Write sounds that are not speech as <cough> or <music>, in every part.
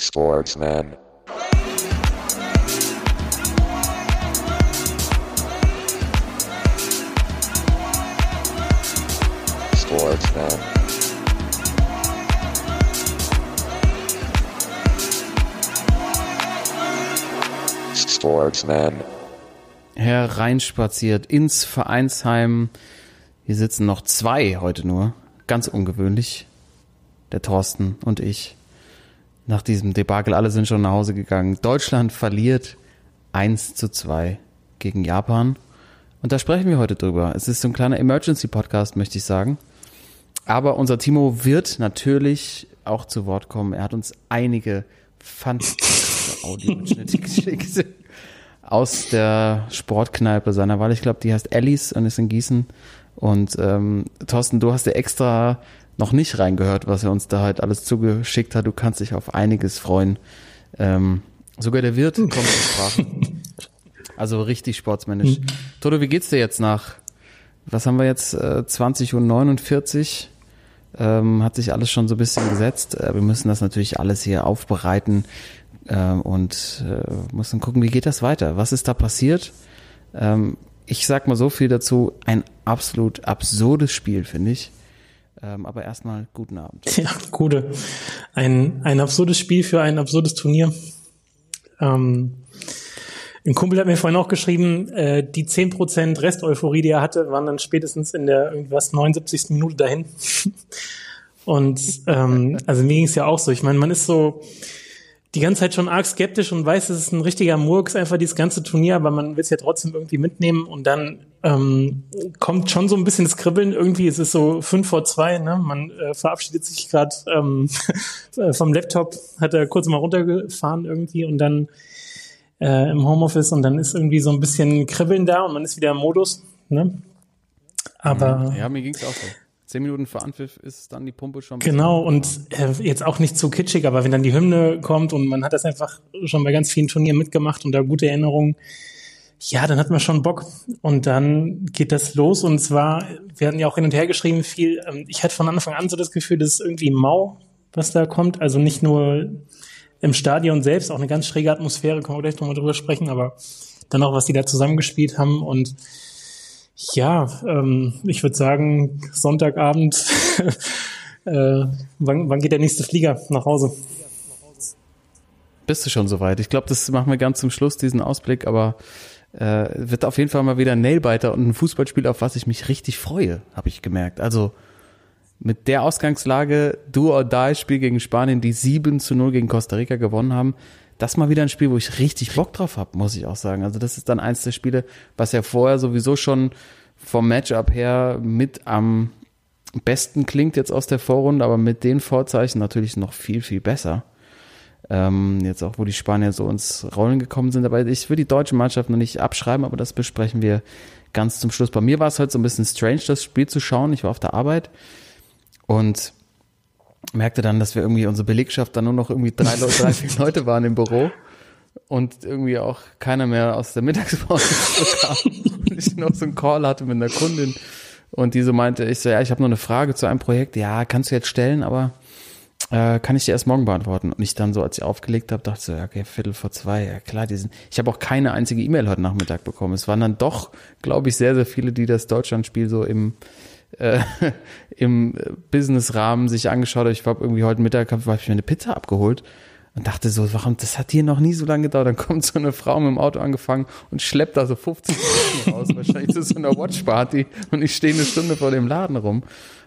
Sportsman. Sportsman. Sportsman. Hereinspaziert ins Vereinsheim. Hier sitzen noch zwei heute nur. Ganz ungewöhnlich. Der Thorsten und ich. Nach diesem Debakel, alle sind schon nach Hause gegangen. Deutschland verliert 1 zu 2 gegen Japan. Und da sprechen wir heute drüber. Es ist so ein kleiner Emergency-Podcast, möchte ich sagen. Aber unser Timo wird natürlich auch zu Wort kommen. Er hat uns einige fantastische Audiomitschnitte <laughs> geschickt aus der Sportkneipe seiner Wahl. Ich glaube, die heißt Alice und ist in Gießen. Und ähm, Thorsten, du hast ja extra noch nicht reingehört, was er uns da halt alles zugeschickt hat. Du kannst dich auf einiges freuen. Ähm, sogar der Wirt kommt zur Sprache. <laughs> Also richtig sportsmännisch. Toto, wie geht's dir jetzt nach, was haben wir jetzt, äh, 20.49 Uhr? Ähm, hat sich alles schon so ein bisschen gesetzt. Äh, wir müssen das natürlich alles hier aufbereiten äh, und äh, müssen gucken, wie geht das weiter? Was ist da passiert? Ähm, ich sag mal so viel dazu, ein absolut absurdes Spiel, finde ich. Ähm, aber erstmal guten Abend. <laughs> Ja, gute. Ein, ein absurdes Spiel für ein absurdes Turnier. Ähm, ein Kumpel hat mir vorhin auch geschrieben, äh, die 10% Rest-Euphorie, die er hatte, waren dann spätestens in der irgendwas 79. Minute dahin. <laughs> Und ähm, also mir ging es ja auch so. Ich meine, man ist so die ganze Zeit schon arg skeptisch und weiß, es ist ein richtiger Murks, einfach dieses ganze Turnier, aber man will es ja trotzdem irgendwie mitnehmen und dann ähm, kommt schon so ein bisschen das Kribbeln. Irgendwie es ist so fünf vor zwei, ne? Man äh, verabschiedet sich gerade ähm, <laughs> vom Laptop, hat er kurz mal runtergefahren irgendwie und dann äh, im Homeoffice und dann ist irgendwie so ein bisschen Kribbeln da und man ist wieder im Modus. Ne? Aber Ja, mir ging's auch so. Zehn Minuten vor Anpfiff ist dann die Pumpe schon. Genau, und äh, jetzt auch nicht zu kitschig, aber wenn dann die Hymne kommt und man hat das einfach schon bei ganz vielen Turnieren mitgemacht und da gute Erinnerungen, ja, dann hat man schon Bock. Und dann geht das los und zwar, wir hatten ja auch hin und her geschrieben viel, ähm, ich hatte von Anfang an so das Gefühl, das ist irgendwie mau, was da kommt. Also nicht nur im Stadion selbst, auch eine ganz schräge Atmosphäre, können wir gleich nochmal drüber sprechen, aber dann auch, was die da zusammengespielt haben und ja, ähm, ich würde sagen, Sonntagabend, <laughs> äh, wann, wann geht der nächste Flieger nach Hause? Bist du schon soweit? Ich glaube, das machen wir ganz zum Schluss, diesen Ausblick, aber äh, wird auf jeden Fall mal wieder ein Nailbiter und ein Fußballspiel, auf was ich mich richtig freue, habe ich gemerkt. Also mit der Ausgangslage, do or die, Spiel gegen Spanien, die 7 zu 0 gegen Costa Rica gewonnen haben, das mal wieder ein Spiel, wo ich richtig Bock drauf habe, muss ich auch sagen. Also das ist dann eins der Spiele, was ja vorher sowieso schon vom Matchup her mit am besten klingt jetzt aus der Vorrunde, aber mit den Vorzeichen natürlich noch viel, viel besser. Ähm, jetzt auch, wo die Spanier so ins Rollen gekommen sind. Aber ich will die deutsche Mannschaft noch nicht abschreiben, aber das besprechen wir ganz zum Schluss. Bei mir war es halt so ein bisschen strange, das Spiel zu schauen. Ich war auf der Arbeit und merkte dann, dass wir irgendwie unsere Belegschaft dann nur noch irgendwie drei, Leute, drei vier Leute waren im Büro und irgendwie auch keiner mehr aus der Mittagspause <laughs> kam. Ich noch so einen Call hatte mit einer Kundin und die so meinte, ich so, ja, ich habe noch eine Frage zu einem Projekt. Ja, kannst du jetzt stellen, aber äh, kann ich dir erst morgen beantworten. Und ich dann so, als ich aufgelegt habe, dachte so, okay, Viertel vor zwei, ja klar, die sind. Ich habe auch keine einzige E-Mail heute Nachmittag bekommen. Es waren dann doch, glaube ich, sehr, sehr viele, die das Deutschlandspiel so im äh, <laughs> im Business-Rahmen sich angeschaut habe. Ich war irgendwie heute Mittag, habe ich mir eine Pizza abgeholt und dachte so, warum, das hat hier noch nie so lange gedauert. Dann kommt so eine Frau mit dem Auto angefangen und schleppt da so 50 Minuten raus, wahrscheinlich zu so einer Watchparty und ich stehe eine Stunde vor dem Laden rum.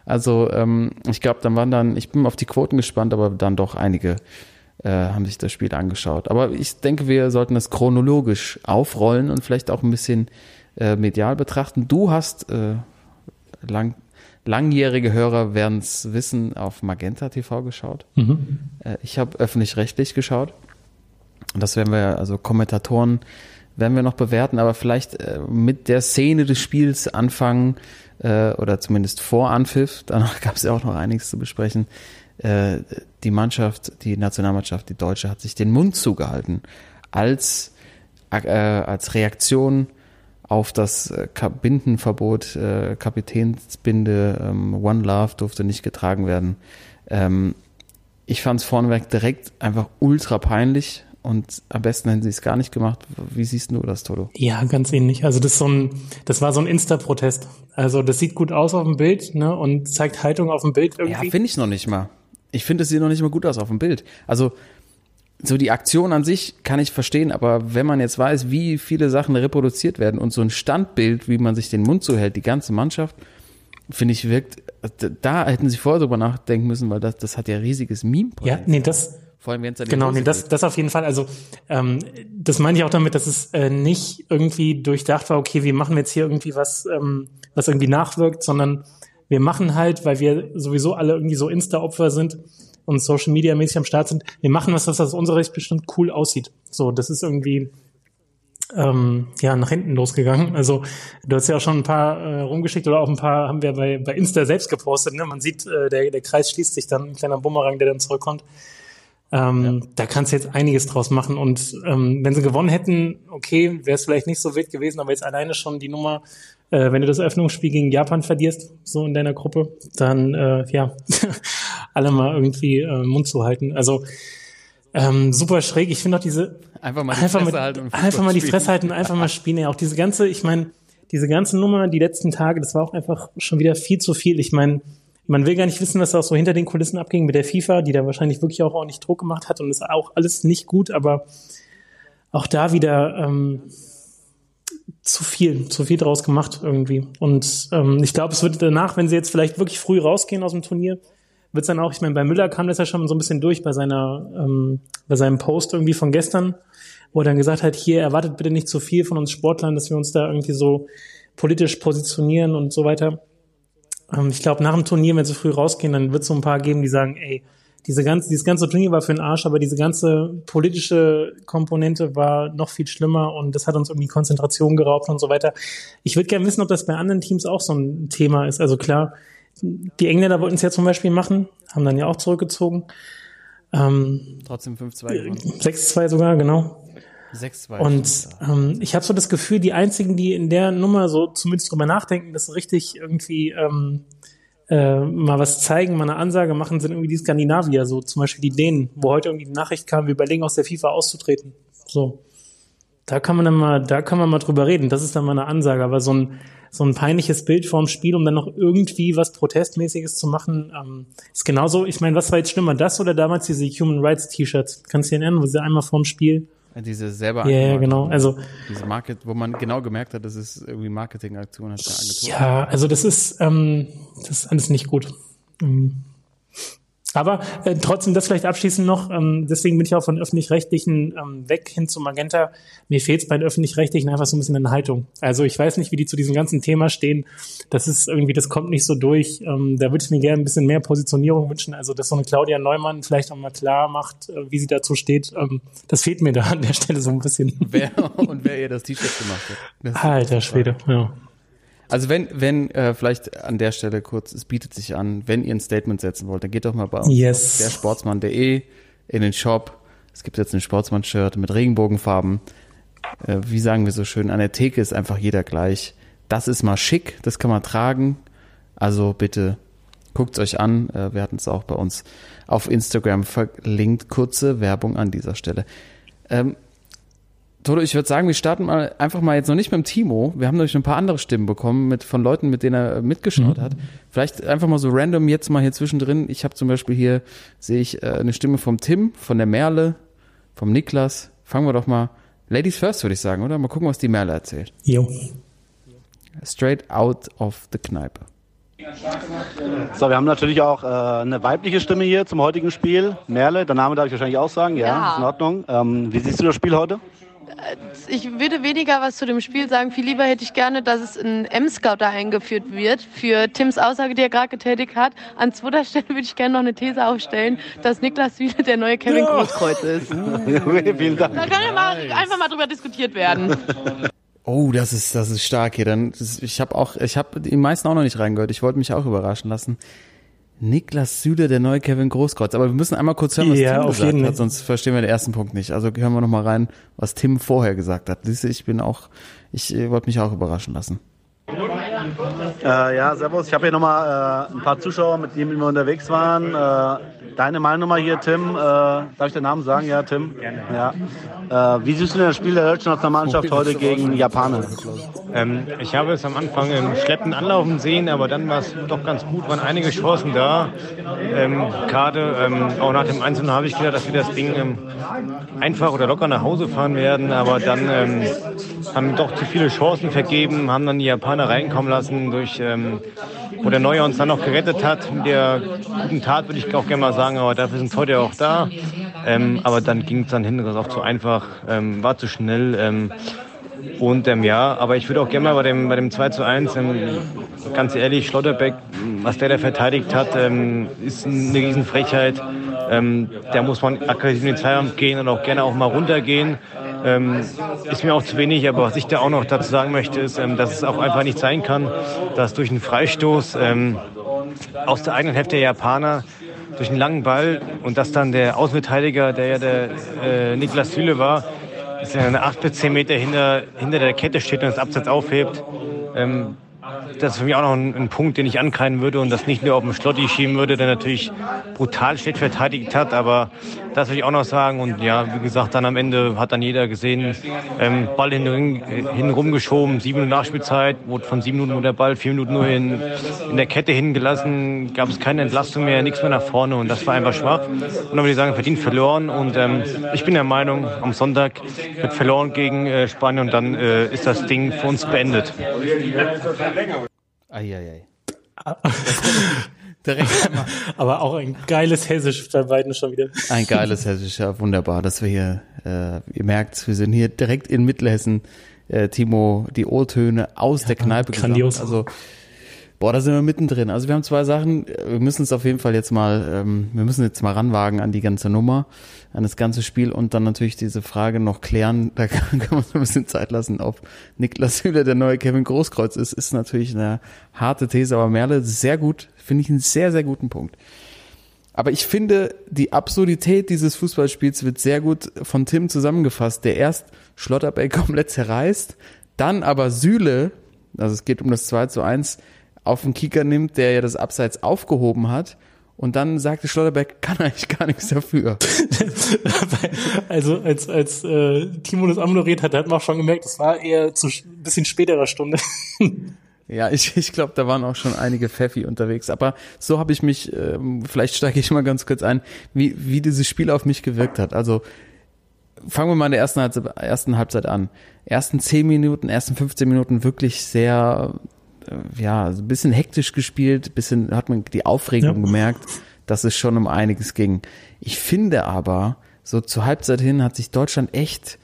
Also ähm, ich glaube, dann waren dann, ich bin auf die Quoten gespannt, aber dann doch einige äh, haben sich das Spiel angeschaut. Aber ich denke, wir sollten das chronologisch aufrollen und vielleicht auch ein bisschen äh, medial betrachten. Du hast äh, lang, langjährige Hörer werden es wissen, auf Magenta TV geschaut. Mhm. Äh, ich habe öffentlich-rechtlich geschaut. Das werden wir, also Kommentatoren werden wir noch bewerten, aber vielleicht äh, mit der Szene des Spiels anfangen äh, oder zumindest vor Anpfiff. Danach <laughs> gab es ja auch noch einiges zu besprechen. Die Mannschaft, die Nationalmannschaft, die Deutsche hat sich den Mund zugehalten als, als Reaktion auf das äh, Bindenverbot, äh, Kapitänsbinde, ähm, One Love durfte nicht getragen werden. Ähm, Ich fand es vorneweg direkt einfach ultra peinlich und am besten hätten sie es gar nicht gemacht. Wie siehst du das, Toto? Ja, ganz ähnlich. Also das ist so ein, das war so ein Insta-Protest. Also das sieht gut aus auf dem Bild, ne, und zeigt Haltung auf dem Bild irgendwie. Ja, finde ich noch nicht mal. Ich finde, es sieht noch nicht mal gut aus auf dem Bild. Also so die Aktion an sich kann ich verstehen, aber wenn man jetzt weiß, wie viele Sachen reproduziert werden und so ein Standbild, wie man sich den Mund zuhält, die ganze Mannschaft, finde ich, wirkt, da hätten sie vorher drüber nachdenken müssen, weil das, das hat ja riesiges meme Ja, nee, das, vor allem, wenn es Genau, nee, das, das auf jeden Fall. Also ähm, das meine ich auch damit, dass es äh, nicht irgendwie durchdacht war, okay, wir machen jetzt hier irgendwie was, ähm, was irgendwie nachwirkt, sondern wir machen halt, weil wir sowieso alle irgendwie so Insta-Opfer sind und Social Media mäßig am Start sind, wir machen was, was aus unserer Sicht bestimmt cool aussieht. So, das ist irgendwie ähm, ja nach hinten losgegangen. Also du hast ja auch schon ein paar äh, rumgeschickt oder auch ein paar haben wir bei, bei Insta selbst gepostet. Ne? Man sieht, äh, der, der Kreis schließt sich dann, ein kleiner Bumerang, der dann zurückkommt. Ähm, ja. Da kannst du jetzt einiges draus machen. Und ähm, wenn sie gewonnen hätten, okay, wäre es vielleicht nicht so wild gewesen, aber jetzt alleine schon die Nummer, äh, wenn du das Öffnungsspiel gegen Japan verlierst, so in deiner Gruppe, dann äh, ja, <laughs> alle mal irgendwie äh, Mund zu halten. Also ähm, super schräg. Ich finde auch diese einfach mal die einfach Fresse mal, halten und einfach mal die Fresse halten, einfach mal spielen. Ja, auch diese ganze, ich meine, diese ganze Nummer, die letzten Tage, das war auch einfach schon wieder viel zu viel. Ich meine, man will gar nicht wissen, was da so hinter den Kulissen abging mit der FIFA, die da wahrscheinlich wirklich auch ordentlich Druck gemacht hat und ist auch alles nicht gut, aber auch da wieder ähm, zu viel, zu viel draus gemacht irgendwie. Und ähm, ich glaube, es wird danach, wenn sie jetzt vielleicht wirklich früh rausgehen aus dem Turnier, wird es dann auch, ich meine, bei Müller kam das ja schon so ein bisschen durch bei seiner, ähm, bei seinem Post irgendwie von gestern, wo er dann gesagt hat, hier erwartet bitte nicht zu viel von uns Sportlern, dass wir uns da irgendwie so politisch positionieren und so weiter. Ähm, ich glaube, nach dem Turnier, wenn sie früh rausgehen, dann wird es so ein paar geben, die sagen, ey, diese ganze, dieses ganze Turnier war für den Arsch, aber diese ganze politische Komponente war noch viel schlimmer und das hat uns irgendwie Konzentration geraubt und so weiter. Ich würde gerne wissen, ob das bei anderen Teams auch so ein Thema ist. Also klar, die Engländer wollten es ja zum Beispiel machen, haben dann ja auch zurückgezogen. Ähm, Trotzdem 5-2 6-2 sogar, genau. 6-2. Und ähm, ich habe so das Gefühl, die einzigen, die in der Nummer so zumindest drüber nachdenken, dass richtig irgendwie ähm, äh, mal was zeigen, mal eine Ansage machen, sind irgendwie die Skandinavier, so zum Beispiel die Dänen, wo heute irgendwie die Nachricht kam, wir überlegen aus der FIFA auszutreten. So. Da kann man dann mal, da kann man mal drüber reden. Das ist dann mal eine Ansage, aber so ein, so ein peinliches Bild vorm Spiel, um dann noch irgendwie was Protestmäßiges zu machen, ähm, ist genauso. Ich meine, was war jetzt schlimmer, das oder damals diese Human Rights T-Shirts? Kannst du dich erinnern, wo sie einmal vorm Spiel diese selber Ja, yeah, genau. Also diese Market, wo man genau gemerkt hat, dass es irgendwie Marketingaktion hat. Ja, also das ist ähm, das ist alles nicht gut. Mhm. Aber äh, trotzdem das vielleicht abschließend noch, ähm, deswegen bin ich auch von öffentlich-rechtlichen ähm, weg hin zu Magenta. Mir fehlt es bei den öffentlich-rechtlichen einfach so ein bisschen an Haltung. Also ich weiß nicht, wie die zu diesem ganzen Thema stehen. Das ist irgendwie, das kommt nicht so durch. Ähm, da würde ich mir gerne ein bisschen mehr Positionierung wünschen. Also dass so eine Claudia Neumann vielleicht auch mal klar macht, äh, wie sie dazu steht. Ähm, das fehlt mir da an der Stelle so ein bisschen. Wer und wer ihr das T-Shirt gemacht hat. Das Alter Schwede, ja. Also wenn, wenn, äh, vielleicht an der Stelle kurz, es bietet sich an, wenn ihr ein Statement setzen wollt, dann geht doch mal bei yes. dersportsmann.de in den Shop. Es gibt jetzt ein Sportsmann-Shirt mit Regenbogenfarben. Äh, wie sagen wir so schön, an der Theke ist einfach jeder gleich. Das ist mal schick, das kann man tragen. Also bitte guckt es euch an. Äh, wir hatten es auch bei uns auf Instagram verlinkt. Kurze Werbung an dieser Stelle. Ähm, Toto, ich würde sagen, wir starten mal einfach mal jetzt noch nicht mit dem Timo. Wir haben nämlich ein paar andere Stimmen bekommen mit, von Leuten, mit denen er mitgeschaut mhm. hat. Vielleicht einfach mal so random jetzt mal hier zwischendrin. Ich habe zum Beispiel hier, sehe ich äh, eine Stimme vom Tim, von der Merle, vom Niklas. Fangen wir doch mal Ladies first, würde ich sagen, oder? Mal gucken, was die Merle erzählt. Jo. Straight out of the Kneipe. So, wir haben natürlich auch äh, eine weibliche Stimme hier zum heutigen Spiel. Merle, der Name darf ich wahrscheinlich auch sagen, ja, ja. ist in Ordnung. Ähm, wie siehst du das Spiel heute? Ich würde weniger was zu dem Spiel sagen. Viel lieber hätte ich gerne, dass es ein M-Scout da eingeführt wird. Für Tims Aussage, die er gerade getätigt hat. An zweiter Stelle würde ich gerne noch eine These aufstellen, dass Niklas Süle der neue Kevin ja. Großkreuz ist. <laughs> vielen Dank. Da kann ja mal, einfach mal drüber diskutiert werden. Oh, das ist das ist stark hier. Dann ich habe auch ich habe die meisten auch noch nicht reingehört. Ich wollte mich auch überraschen lassen. Niklas Süle, der neue Kevin Großkreuz. Aber wir müssen einmal kurz hören, was ja, Tim gesagt hat, sonst verstehen wir den ersten Punkt nicht. Also hören wir noch mal rein, was Tim vorher gesagt hat. Siehst du, ich bin auch, ich äh, wollte mich auch überraschen lassen. Äh, ja, servus. Ich habe hier nochmal äh, ein paar Zuschauer, mit denen wir unterwegs waren. Äh, deine Meinung mal hier, Tim. Äh, darf ich den Namen sagen? Ja, Tim? Gerne. Ja. Äh, wie siehst du denn das Spiel der deutschen Nationalmannschaft heute gegen Japaner? Ähm, ich habe es am Anfang im Schleppen anlaufen sehen, aber dann war es doch ganz gut, waren einige Chancen da. Ähm, Gerade ähm, auch nach dem Einzelnen habe ich gedacht, dass wir das Ding ähm, einfach oder locker nach Hause fahren werden, aber dann ähm, haben doch zu viele Chancen vergeben, haben dann die Japaner reinkommen lassen, durch, ähm, wo der Neuer uns dann noch gerettet hat. Mit der guten Tat würde ich auch gerne mal sagen, aber dafür sind heute auch da. Ähm, aber dann ging es dann hinten raus auch zu einfach, ähm, war zu schnell. Und ähm, ja, aber ich würde auch gerne mal bei dem, bei dem 2 zu 1, ähm, ganz ehrlich, Schlotterbeck, was der da verteidigt hat, ähm, ist eine Riesenfrechheit. Da muss man aggressiv in den Zweikampf gehen und auch gerne auch mal runtergehen. Ähm, ist mir auch zu wenig, aber was ich da auch noch dazu sagen möchte, ist, ähm, dass es auch einfach nicht sein kann, dass durch einen Freistoß ähm, aus der eigenen Hälfte der Japaner durch einen langen Ball und dass dann der Außenverteidiger, der ja der äh, Niklas Süle war, dass er 8 bis 10 Meter hinter, hinter der Kette steht und das Absatz aufhebt. Ähm, das ist für mich auch noch ein, ein, Punkt, den ich ankreiden würde und das nicht nur auf den Schlotti schieben würde, der natürlich brutal schlecht verteidigt hat. Aber das würde ich auch noch sagen. Und ja, wie gesagt, dann am Ende hat dann jeder gesehen, ähm, Ball hin, hin rumgeschoben, sieben Minuten Nachspielzeit, wurde von sieben Minuten der Ball, vier Minuten nur in, in der Kette hingelassen, gab es keine Entlastung mehr, nichts mehr nach vorne und das war einfach schwach. Und dann würde ich sagen, verdient verloren. Und ähm, ich bin der Meinung, am Sonntag wird verloren gegen äh, Spanien und dann äh, ist das Ding für uns beendet. Eieiei. <laughs> Direkt. <laughs> Aber auch ein geiles Hessisch bei beiden schon wieder. Ein geiles Hessisch, ja, wunderbar, dass wir hier, äh, ihr merkt, wir sind hier direkt in Mittelhessen, äh, Timo, die O-Töne aus ja, der Kneipe grandios. gesammelt. Also, boah, da sind wir mittendrin. Also wir haben zwei Sachen, wir müssen es auf jeden Fall jetzt mal, ähm, wir müssen jetzt mal ranwagen an die ganze Nummer an das ganze Spiel und dann natürlich diese Frage noch klären. <laughs> Da kann, kann man so ein bisschen Zeit lassen, ob Niklas Hüller der neue Kevin Großkreuz ist. Ist natürlich eine harte These, aber Merle sehr gut, finde ich einen sehr, sehr guten Punkt. Aber ich finde, die Absurdität dieses Fußballspiels wird sehr gut von Tim zusammengefasst, der erst Schlotterbeck <laughs> komplett zerreißt, dann aber Süle, also es geht um das 2 zu 1, auf den Kicker nimmt, der ja das Abseits aufgehoben hat und dann sagte Schlotterbeck, kann eigentlich gar nichts dafür. <laughs> also als, als äh, Timo das amoderiert hat, hat man auch schon gemerkt, es war eher zu ein bisschen späterer Stunde. Ja, ich, <laughs> ich glaube, da waren auch schon einige Pfeffi unterwegs. Aber so habe ich mich, ähm, vielleicht steige ich mal ganz kurz ein, wie, wie dieses Spiel auf mich gewirkt hat. Also fangen wir mal in der ersten Halbzeit, ersten Halbzeit an. Ersten zehn Minuten, ersten 15 Minuten wirklich sehr äh, ja, ein bisschen hektisch gespielt, bisschen hat man die Aufregung ja. gemerkt, dass es schon um einiges ging. Ich finde aber, so zur Halbzeit hin hat sich Deutschland echt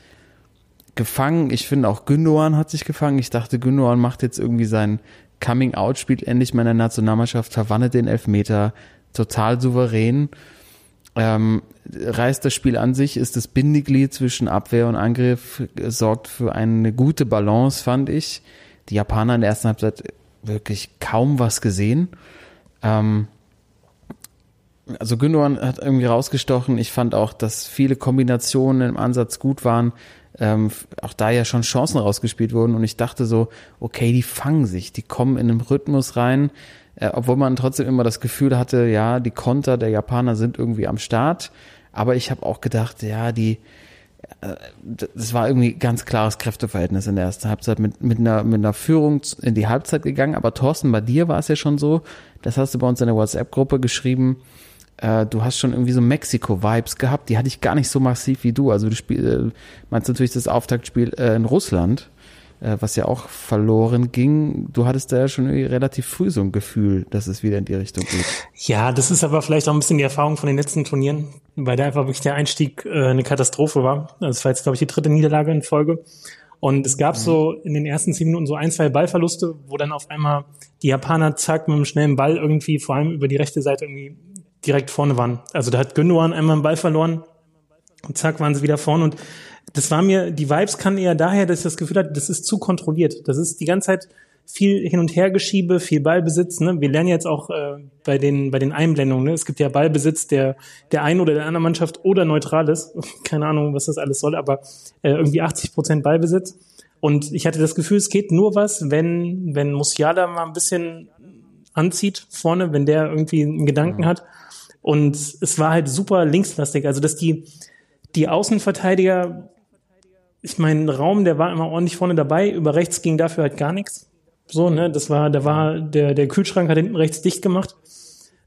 gefangen. Ich finde auch Gündogan hat sich gefangen. Ich dachte, Gündogan macht jetzt irgendwie sein Coming-out, spielt endlich mal in der Nationalmannschaft, verwandelt den Elfmeter, total souverän. Ähm, reißt das Spiel an sich, ist das Bindeglied zwischen Abwehr und Angriff, sorgt für eine gute Balance, fand ich die Japaner in der ersten Halbzeit wirklich kaum was gesehen. Ähm, also Gündogan hat irgendwie rausgestochen. Ich fand auch, dass viele Kombinationen im Ansatz gut waren. Ähm, auch da ja schon Chancen rausgespielt wurden. Und ich dachte so, okay, die fangen sich, die kommen in einen Rhythmus rein. Äh, obwohl man trotzdem immer das Gefühl hatte, ja, die Konter der Japaner sind irgendwie am Start. Aber ich habe auch gedacht, ja, die, das war irgendwie ganz klares Kräfteverhältnis in der ersten Halbzeit mit, mit, einer, mit einer Führung in die Halbzeit gegangen. Aber Thorsten, bei dir war es ja schon so, das hast du bei uns in der WhatsApp-Gruppe geschrieben, äh, du hast schon irgendwie so Mexiko-Vibes gehabt, die hatte ich gar nicht so massiv wie du. Also du spiel, äh, meinst natürlich das Auftaktspiel äh, in Russland äh, was ja auch verloren ging. Du hattest da ja schon relativ früh so ein Gefühl, dass es wieder in die Richtung geht. Ja, das ist aber vielleicht auch ein bisschen die Erfahrung von den letzten Turnieren, weil da einfach wirklich der Einstieg äh, eine Katastrophe war. Also das war jetzt, glaube ich, die dritte Niederlage in Folge. Und es gab mhm. so in den ersten zehn Minuten so ein, zwei Ballverluste, wo dann auf einmal die Japaner zack mit einem schnellen Ball irgendwie vor allem über die rechte Seite irgendwie direkt vorne waren. Also da hat Gündogan einmal einen Ball verloren und zack waren sie wieder vorne und das war mir, die Vibes kann eher daher, dass ich das Gefühl hatte, das ist zu kontrolliert. Das ist die ganze Zeit viel hin und her geschiebe, viel Ballbesitz. Ne? Wir lernen jetzt auch äh, bei den bei den Einblendungen. Ne? Es gibt ja Ballbesitz der der einen oder der anderen Mannschaft oder neutral ist. <laughs> Keine Ahnung, was das alles soll, aber äh, irgendwie 80 Prozent Ballbesitz. Und ich hatte das Gefühl, es geht nur was, wenn wenn Musiala mal ein bisschen anzieht vorne, wenn der irgendwie einen Gedanken mhm. hat Und es war halt super linkslastig. Also, dass die, die Außenverteidiger, ich meine, Raum, der war immer ordentlich vorne dabei. Über rechts ging dafür halt gar nichts. So, ne, das war, da war, der, der Kühlschrank hat hinten rechts dicht gemacht.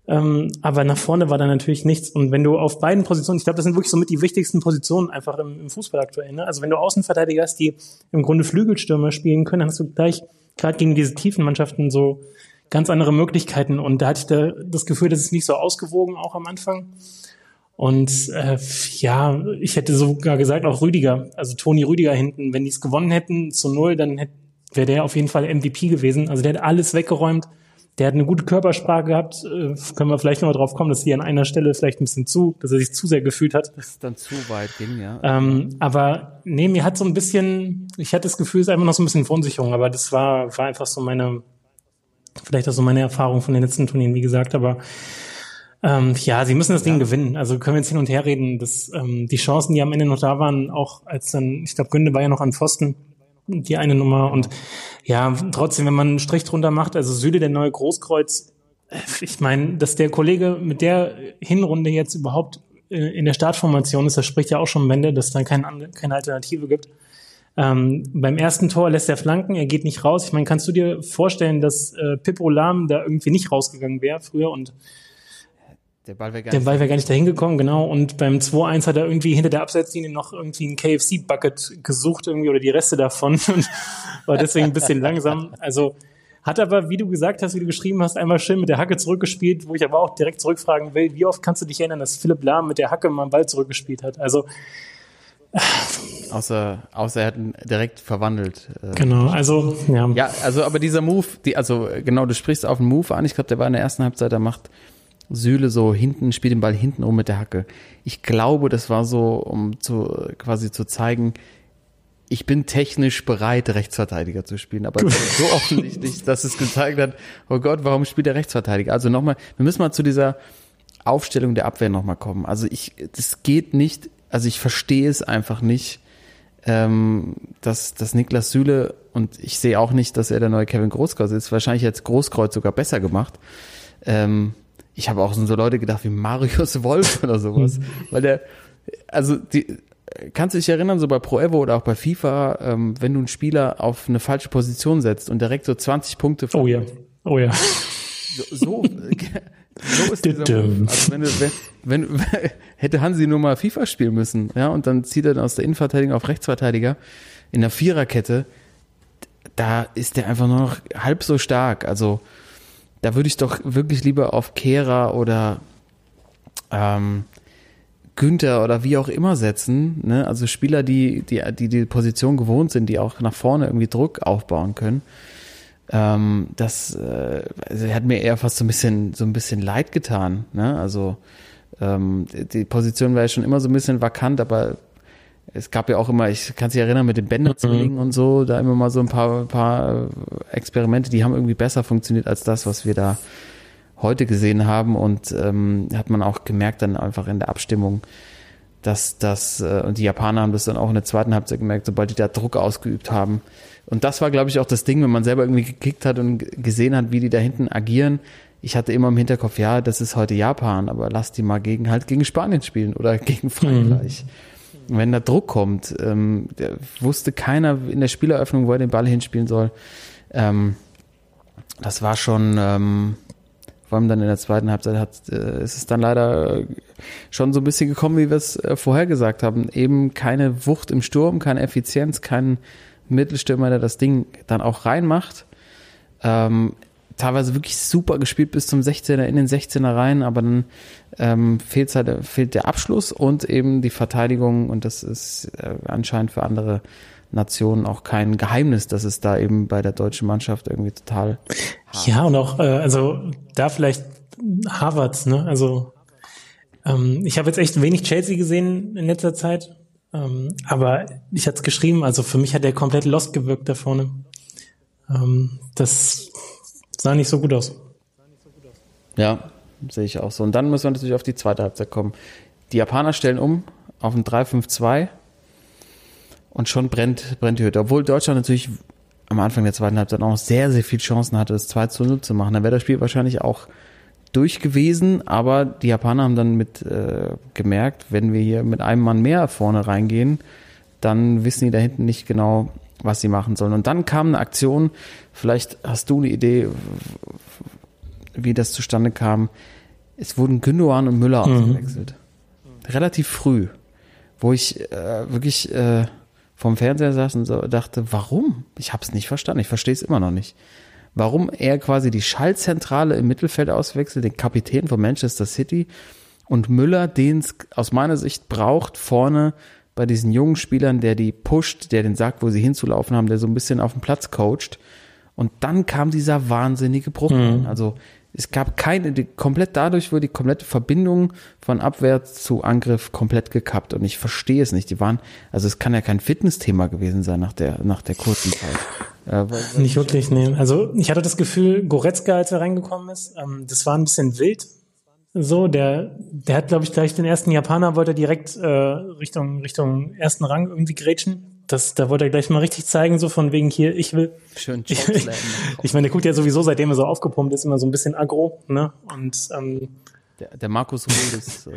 Ähm, aber nach vorne war da natürlich nichts. Und wenn du auf beiden Positionen, ich glaube, das sind wirklich somit die wichtigsten Positionen einfach im, im Fußball aktuell. Ne? Also wenn du Außenverteidiger hast, die im Grunde Flügelstürmer spielen können, dann hast du gleich gerade gegen diese tiefen Mannschaften so ganz andere Möglichkeiten. Und da hatte ich da das Gefühl, das ist nicht so ausgewogen auch am Anfang. Und äh, ja, ich hätte sogar gesagt, auch Rüdiger, also Toni Rüdiger hinten, wenn die es gewonnen hätten zu null, dann wäre der auf jeden Fall MVP gewesen. Also der hat alles weggeräumt. Der hat eine gute Körpersprache gehabt. Äh, können wir vielleicht noch mal drauf kommen, dass sie an einer Stelle vielleicht ein bisschen zu, dass er sich zu sehr gefühlt hat. Das ist dann zu weit ging, ja. Ähm, aber nee, mir hat so ein bisschen, ich hatte das Gefühl, es ist einfach noch so ein bisschen Verunsicherung, aber das war, war einfach so meine, vielleicht auch so meine Erfahrung von den letzten Turnieren, wie gesagt, aber ähm, ja, sie müssen das Ding gewinnen. Also können wir jetzt hin und her reden. dass ähm, die Chancen, die am Ende noch da waren, auch als dann, ich glaube, Günde war ja noch an Pfosten, die eine Nummer. Und ja, trotzdem, wenn man einen Strich drunter macht, also Süde der neue Großkreuz, äh, ich meine, dass der Kollege mit der Hinrunde jetzt überhaupt äh, in der Startformation ist, das spricht ja auch schon Wende, dass es dann kein, keine Alternative gibt. Ähm, beim ersten Tor lässt er flanken, er geht nicht raus. Ich meine, kannst du dir vorstellen, dass äh, Pippo Lahm da irgendwie nicht rausgegangen wäre früher und der Ball wäre gar, wär gar nicht dahin gekommen, genau. Und beim 2-1 hat er irgendwie hinter der Abseitslinie noch irgendwie ein KFC-Bucket gesucht irgendwie oder die Reste davon <laughs> und war deswegen ein bisschen langsam. Also hat aber, wie du gesagt hast, wie du geschrieben hast, einmal schön mit der Hacke zurückgespielt, wo ich aber auch direkt zurückfragen will, wie oft kannst du dich erinnern, dass Philipp Lahm mit der Hacke mal einen Ball zurückgespielt hat? Also Außer, außer er hat ihn direkt verwandelt. Äh. Genau, also ja. Ja, also aber dieser Move, die, also genau, du sprichst auf den Move an. Ich glaube, der war in der ersten Halbzeit, der macht Sühle so hinten, spielt den Ball hinten um mit der Hacke. Ich glaube, das war so, um zu quasi zu zeigen, ich bin technisch bereit, Rechtsverteidiger zu spielen, aber so offensichtlich, dass es gezeigt hat, oh Gott, warum spielt der Rechtsverteidiger? Also nochmal, wir müssen mal zu dieser Aufstellung der Abwehr nochmal kommen. Also ich, das geht nicht also ich verstehe es einfach nicht, ähm, dass, dass Niklas Süle und ich sehe auch nicht, dass er der neue Kevin Großkreuz ist. Wahrscheinlich jetzt Großkreuz sogar besser gemacht. Ähm, ich habe auch so Leute gedacht wie Marius <laughs> Wolf oder sowas, weil der, also die, kannst du dich erinnern, so bei Pro Evo oder auch bei FIFA, ähm, wenn du einen Spieler auf eine falsche Position setzt und direkt so 20 Punkte. Oh ja, oh ja. So, so <laughs> So ist dieser Also wenn, du, wenn, wenn, <laughs> hätte Hansi nur mal FIFA spielen müssen, ja, und dann zieht er aus der Innenverteidigung auf Rechtsverteidiger in der Viererkette, da ist der einfach nur noch halb so stark. Also da würde ich doch wirklich lieber auf Kehrer oder ähm, Günther oder wie auch immer setzen. Ne? Also Spieler, die, die die die Position gewohnt sind, die auch nach vorne irgendwie Druck aufbauen können. Ähm, das äh, also hat mir eher fast so ein bisschen, so ein bisschen leid getan. Ne? Also ähm, die Position war ja schon immer so ein bisschen vakant, aber es gab ja auch immer, ich kann sich erinnern, mit den Bänderzwillingen mhm. und so, da immer mal so ein paar, paar Experimente, die haben irgendwie besser funktioniert als das, was wir da heute gesehen haben. Und ähm, hat man auch gemerkt dann einfach in der Abstimmung, dass das, äh, und die Japaner haben das dann auch in der zweiten Halbzeit gemerkt, sobald die da Druck ausgeübt haben, und das war, glaube ich, auch das Ding, wenn man selber irgendwie gekickt hat und gesehen hat, wie die da hinten agieren. Ich hatte immer im Hinterkopf, ja, das ist heute Japan, aber lass die mal gegen halt gegen Spanien spielen oder <laughs> gegen Frankreich. Mhm. Wenn da Druck kommt, ähm, wusste keiner in der Spieleröffnung, wo er den Ball hinspielen soll. Ähm, das war schon, ähm, vor allem dann in der zweiten Halbzeit hat, äh, ist es dann leider schon so ein bisschen gekommen, wie wir es äh, vorher gesagt haben. Eben keine Wucht im Sturm, keine Effizienz, kein Mittelstürmer, der das Ding dann auch reinmacht. Ähm, teilweise wirklich super gespielt bis zum 16er in den 16er rein, aber dann ähm, fehlt, halt, fehlt der Abschluss und eben die Verteidigung und das ist äh, anscheinend für andere Nationen auch kein Geheimnis, dass es da eben bei der deutschen Mannschaft irgendwie total ja und auch äh, also da vielleicht Harvards ne? Also ähm, ich habe jetzt echt wenig Chelsea gesehen in letzter Zeit ähm, aber ich hatte es geschrieben, also für mich hat er komplett lost gewirkt da vorne. Ähm, das sah nicht so gut aus. Ja, sehe ich auch so. Und dann müssen wir natürlich auf die zweite Halbzeit kommen. Die Japaner stellen um auf ein 3-5-2 und schon brennt, brennt die Hütte. Obwohl Deutschland natürlich am Anfang der zweiten Halbzeit auch noch sehr, sehr viele Chancen hatte, das 2 0 zu machen. Dann wäre das Spiel wahrscheinlich auch durch gewesen, aber die Japaner haben dann mit äh, gemerkt, wenn wir hier mit einem Mann mehr vorne reingehen, dann wissen die da hinten nicht genau, was sie machen sollen. Und dann kam eine Aktion, vielleicht hast du eine Idee, wie das zustande kam. Es wurden Gündogan und Müller mhm. ausgewechselt. Relativ früh, wo ich äh, wirklich äh, vom Fernseher saß und so dachte, warum? Ich habe es nicht verstanden. Ich verstehe es immer noch nicht. Warum er quasi die Schaltzentrale im Mittelfeld auswechselt, den Kapitän von Manchester City und Müller, den es aus meiner Sicht braucht, vorne bei diesen jungen Spielern, der die pusht, der den sagt, wo sie hinzulaufen haben, der so ein bisschen auf dem Platz coacht. Und dann kam dieser wahnsinnige Bruch. Mhm. Also es gab keine, die, komplett dadurch wurde die komplette Verbindung von Abwärts zu Angriff komplett gekappt und ich verstehe es nicht. Die waren, also es kann ja kein Fitnessthema gewesen sein nach der, nach der kurzen Zeit. Ja, weil, weil nicht wirklich, nee. Also ich hatte das Gefühl, Goretzka, als er reingekommen ist, ähm, das war ein bisschen wild. So, der, der hat, glaube ich, gleich den ersten Japaner wollte direkt äh, Richtung, Richtung ersten Rang irgendwie grätschen das, da wollte er gleich mal richtig zeigen, so von wegen hier, ich will. Schön <laughs> ich, ich meine, der guckt ja sowieso, seitdem er so aufgepumpt ist, immer so ein bisschen aggro, ne? Und ähm, der, der Markus Rühl ist. <laughs> Äh,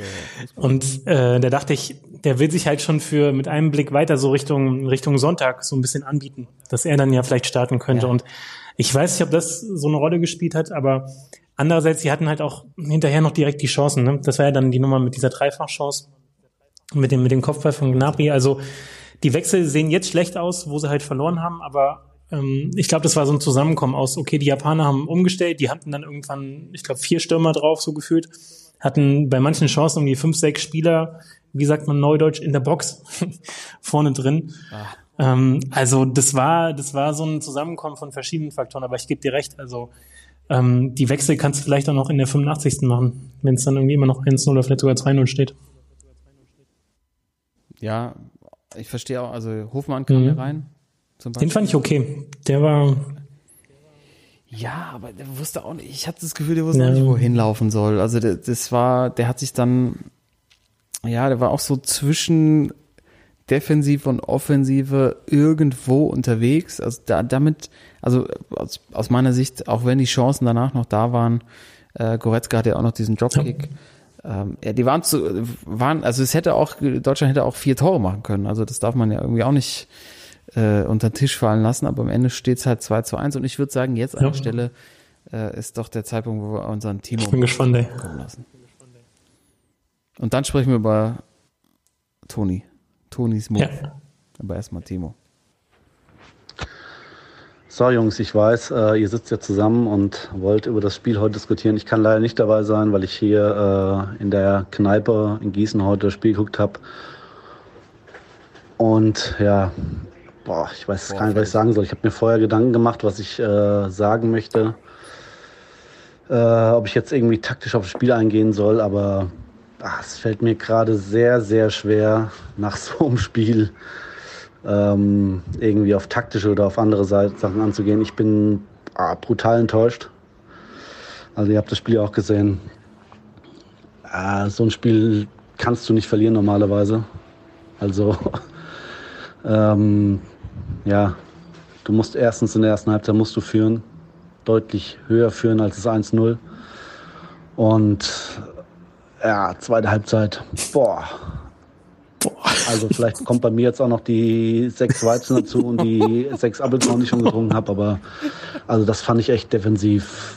und äh, da dachte ich, der will sich halt schon für mit einem Blick weiter so Richtung Richtung Sonntag so ein bisschen anbieten, dass er dann ja vielleicht starten könnte. Ja. Und ich weiß nicht, ob das so eine Rolle gespielt hat, aber andererseits, sie hatten halt auch hinterher noch direkt die Chancen. Ne? Das war ja dann die Nummer mit dieser Dreifachchance mit dem mit dem Kopfball von Gnabry. Also die Wechsel sehen jetzt schlecht aus, wo sie halt verloren haben, aber ähm, ich glaube, das war so ein Zusammenkommen aus, okay, die Japaner haben umgestellt, die hatten dann irgendwann, ich glaube, vier Stürmer drauf, so gefühlt, hatten bei manchen Chancen um die fünf, sechs Spieler, wie sagt man neudeutsch, in der Box <laughs> vorne drin. Ah. Ähm, also das war, das war so ein Zusammenkommen von verschiedenen Faktoren, aber ich gebe dir recht, also ähm, die Wechsel kannst du vielleicht auch noch in der 85. machen, wenn es dann irgendwie immer noch 1-0 oder vielleicht sogar 2-0 steht. Ja, ich verstehe auch, also Hofmann kam mhm. hier rein. Den fand ich okay. Der war. Ja, aber der wusste auch nicht, ich hatte das Gefühl, der wusste ja. auch nicht, wohin laufen soll. Also der, das war, der hat sich dann, ja, der war auch so zwischen Defensive und Offensive irgendwo unterwegs. Also da, damit, also aus, aus meiner Sicht, auch wenn die Chancen danach noch da waren, äh, Goretzka hatte ja auch noch diesen Dropkick. Ja ähm, ja, die waren zu, waren, also es hätte auch, Deutschland hätte auch vier Tore machen können. Also das darf man ja irgendwie auch nicht äh, unter den Tisch fallen lassen, aber am Ende steht es halt 2 zu 1 und ich würde sagen, jetzt an ja. der Stelle äh, ist doch der Zeitpunkt, wo wir unseren Team ich bin gespannt, ey. lassen. Und dann sprechen wir über Toni. Tonis Move. Ja. Aber erstmal Timo. So, Jungs, ich weiß, äh, ihr sitzt ja zusammen und wollt über das Spiel heute diskutieren. Ich kann leider nicht dabei sein, weil ich hier äh, in der Kneipe in Gießen heute das Spiel geguckt habe. Und ja, boah, ich weiß boah, gar nicht, was ich sagen soll. Ich habe mir vorher Gedanken gemacht, was ich äh, sagen möchte. Äh, ob ich jetzt irgendwie taktisch auf das Spiel eingehen soll, aber ach, es fällt mir gerade sehr, sehr schwer, nach <laughs> so einem Spiel ähm, irgendwie auf taktische oder auf andere Sachen anzugehen. Ich bin ah, brutal enttäuscht. Also ihr habt das Spiel auch gesehen. Ah, so ein Spiel kannst du nicht verlieren normalerweise. Also <laughs> ähm, ja, du musst erstens in der ersten Halbzeit musst du führen, deutlich höher führen als das 1-0. Und ja, zweite Halbzeit, boah, also vielleicht kommt bei mir jetzt auch noch die sechs Weizen dazu und die <laughs> sechs Appleton, die ich schon getrunken habe. Aber also das fand ich echt defensiv.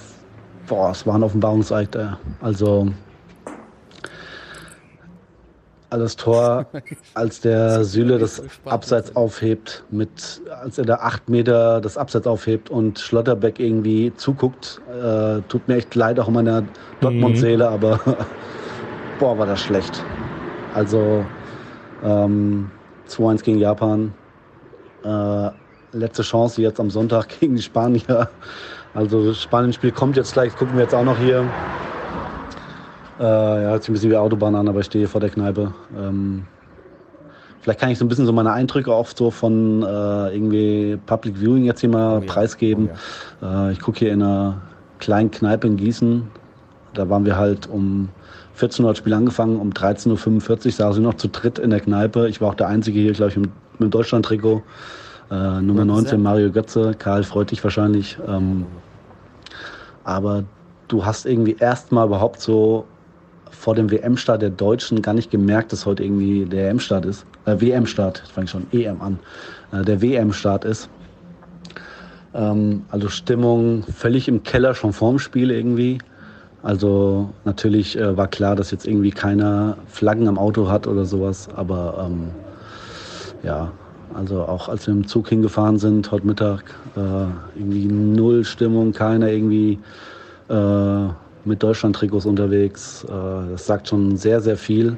Boah, es war ein Offenbarungseid. Äh. Also das Tor, <laughs> als der Süle das Abseits aufhebt, mit, als er da acht Meter das Abseits aufhebt und Schlotterbeck irgendwie zuguckt, äh, tut mir echt leid, auch in meiner Dortmund-Seele, mhm. aber <laughs> boah, war das schlecht. Also ähm, 2-1 gegen Japan. Äh, letzte Chance jetzt am Sonntag <laughs> gegen die Spanier. Also das Spanien-Spiel kommt jetzt gleich, gucken wir jetzt auch noch hier. Äh, ja, hört sich ein bisschen wie Autobahn an, aber ich stehe vor der Kneipe. Ähm, vielleicht kann ich so ein bisschen so meine Eindrücke auch so von äh, irgendwie Public Viewing jetzt hier mal oh ja. preisgeben. Oh ja. äh, ich gucke hier in einer kleinen Kneipe in Gießen. Da waren wir halt um 14 Uhr das Spiel angefangen, um 13.45 Uhr saß ich noch zu dritt in der Kneipe. Ich war auch der Einzige hier, glaube ich, mit, mit dem Deutschland-Trikot. Äh, Nummer 19, Mario Götze. Karl freut dich wahrscheinlich. Ähm, aber du hast irgendwie erstmal überhaupt so vor dem WM-Start der Deutschen gar nicht gemerkt, dass heute irgendwie der EM-Start ist. Äh, WM-Start, ich fange schon EM an. Äh, der WM-Start ist. Ähm, also Stimmung völlig im Keller schon vorm Spiel irgendwie. Also natürlich äh, war klar, dass jetzt irgendwie keiner Flaggen am Auto hat oder sowas, aber ähm, ja, also auch als wir im Zug hingefahren sind heute Mittag, äh, irgendwie null Stimmung, keiner irgendwie äh, mit Deutschland-Trikots unterwegs. Äh, das sagt schon sehr, sehr viel.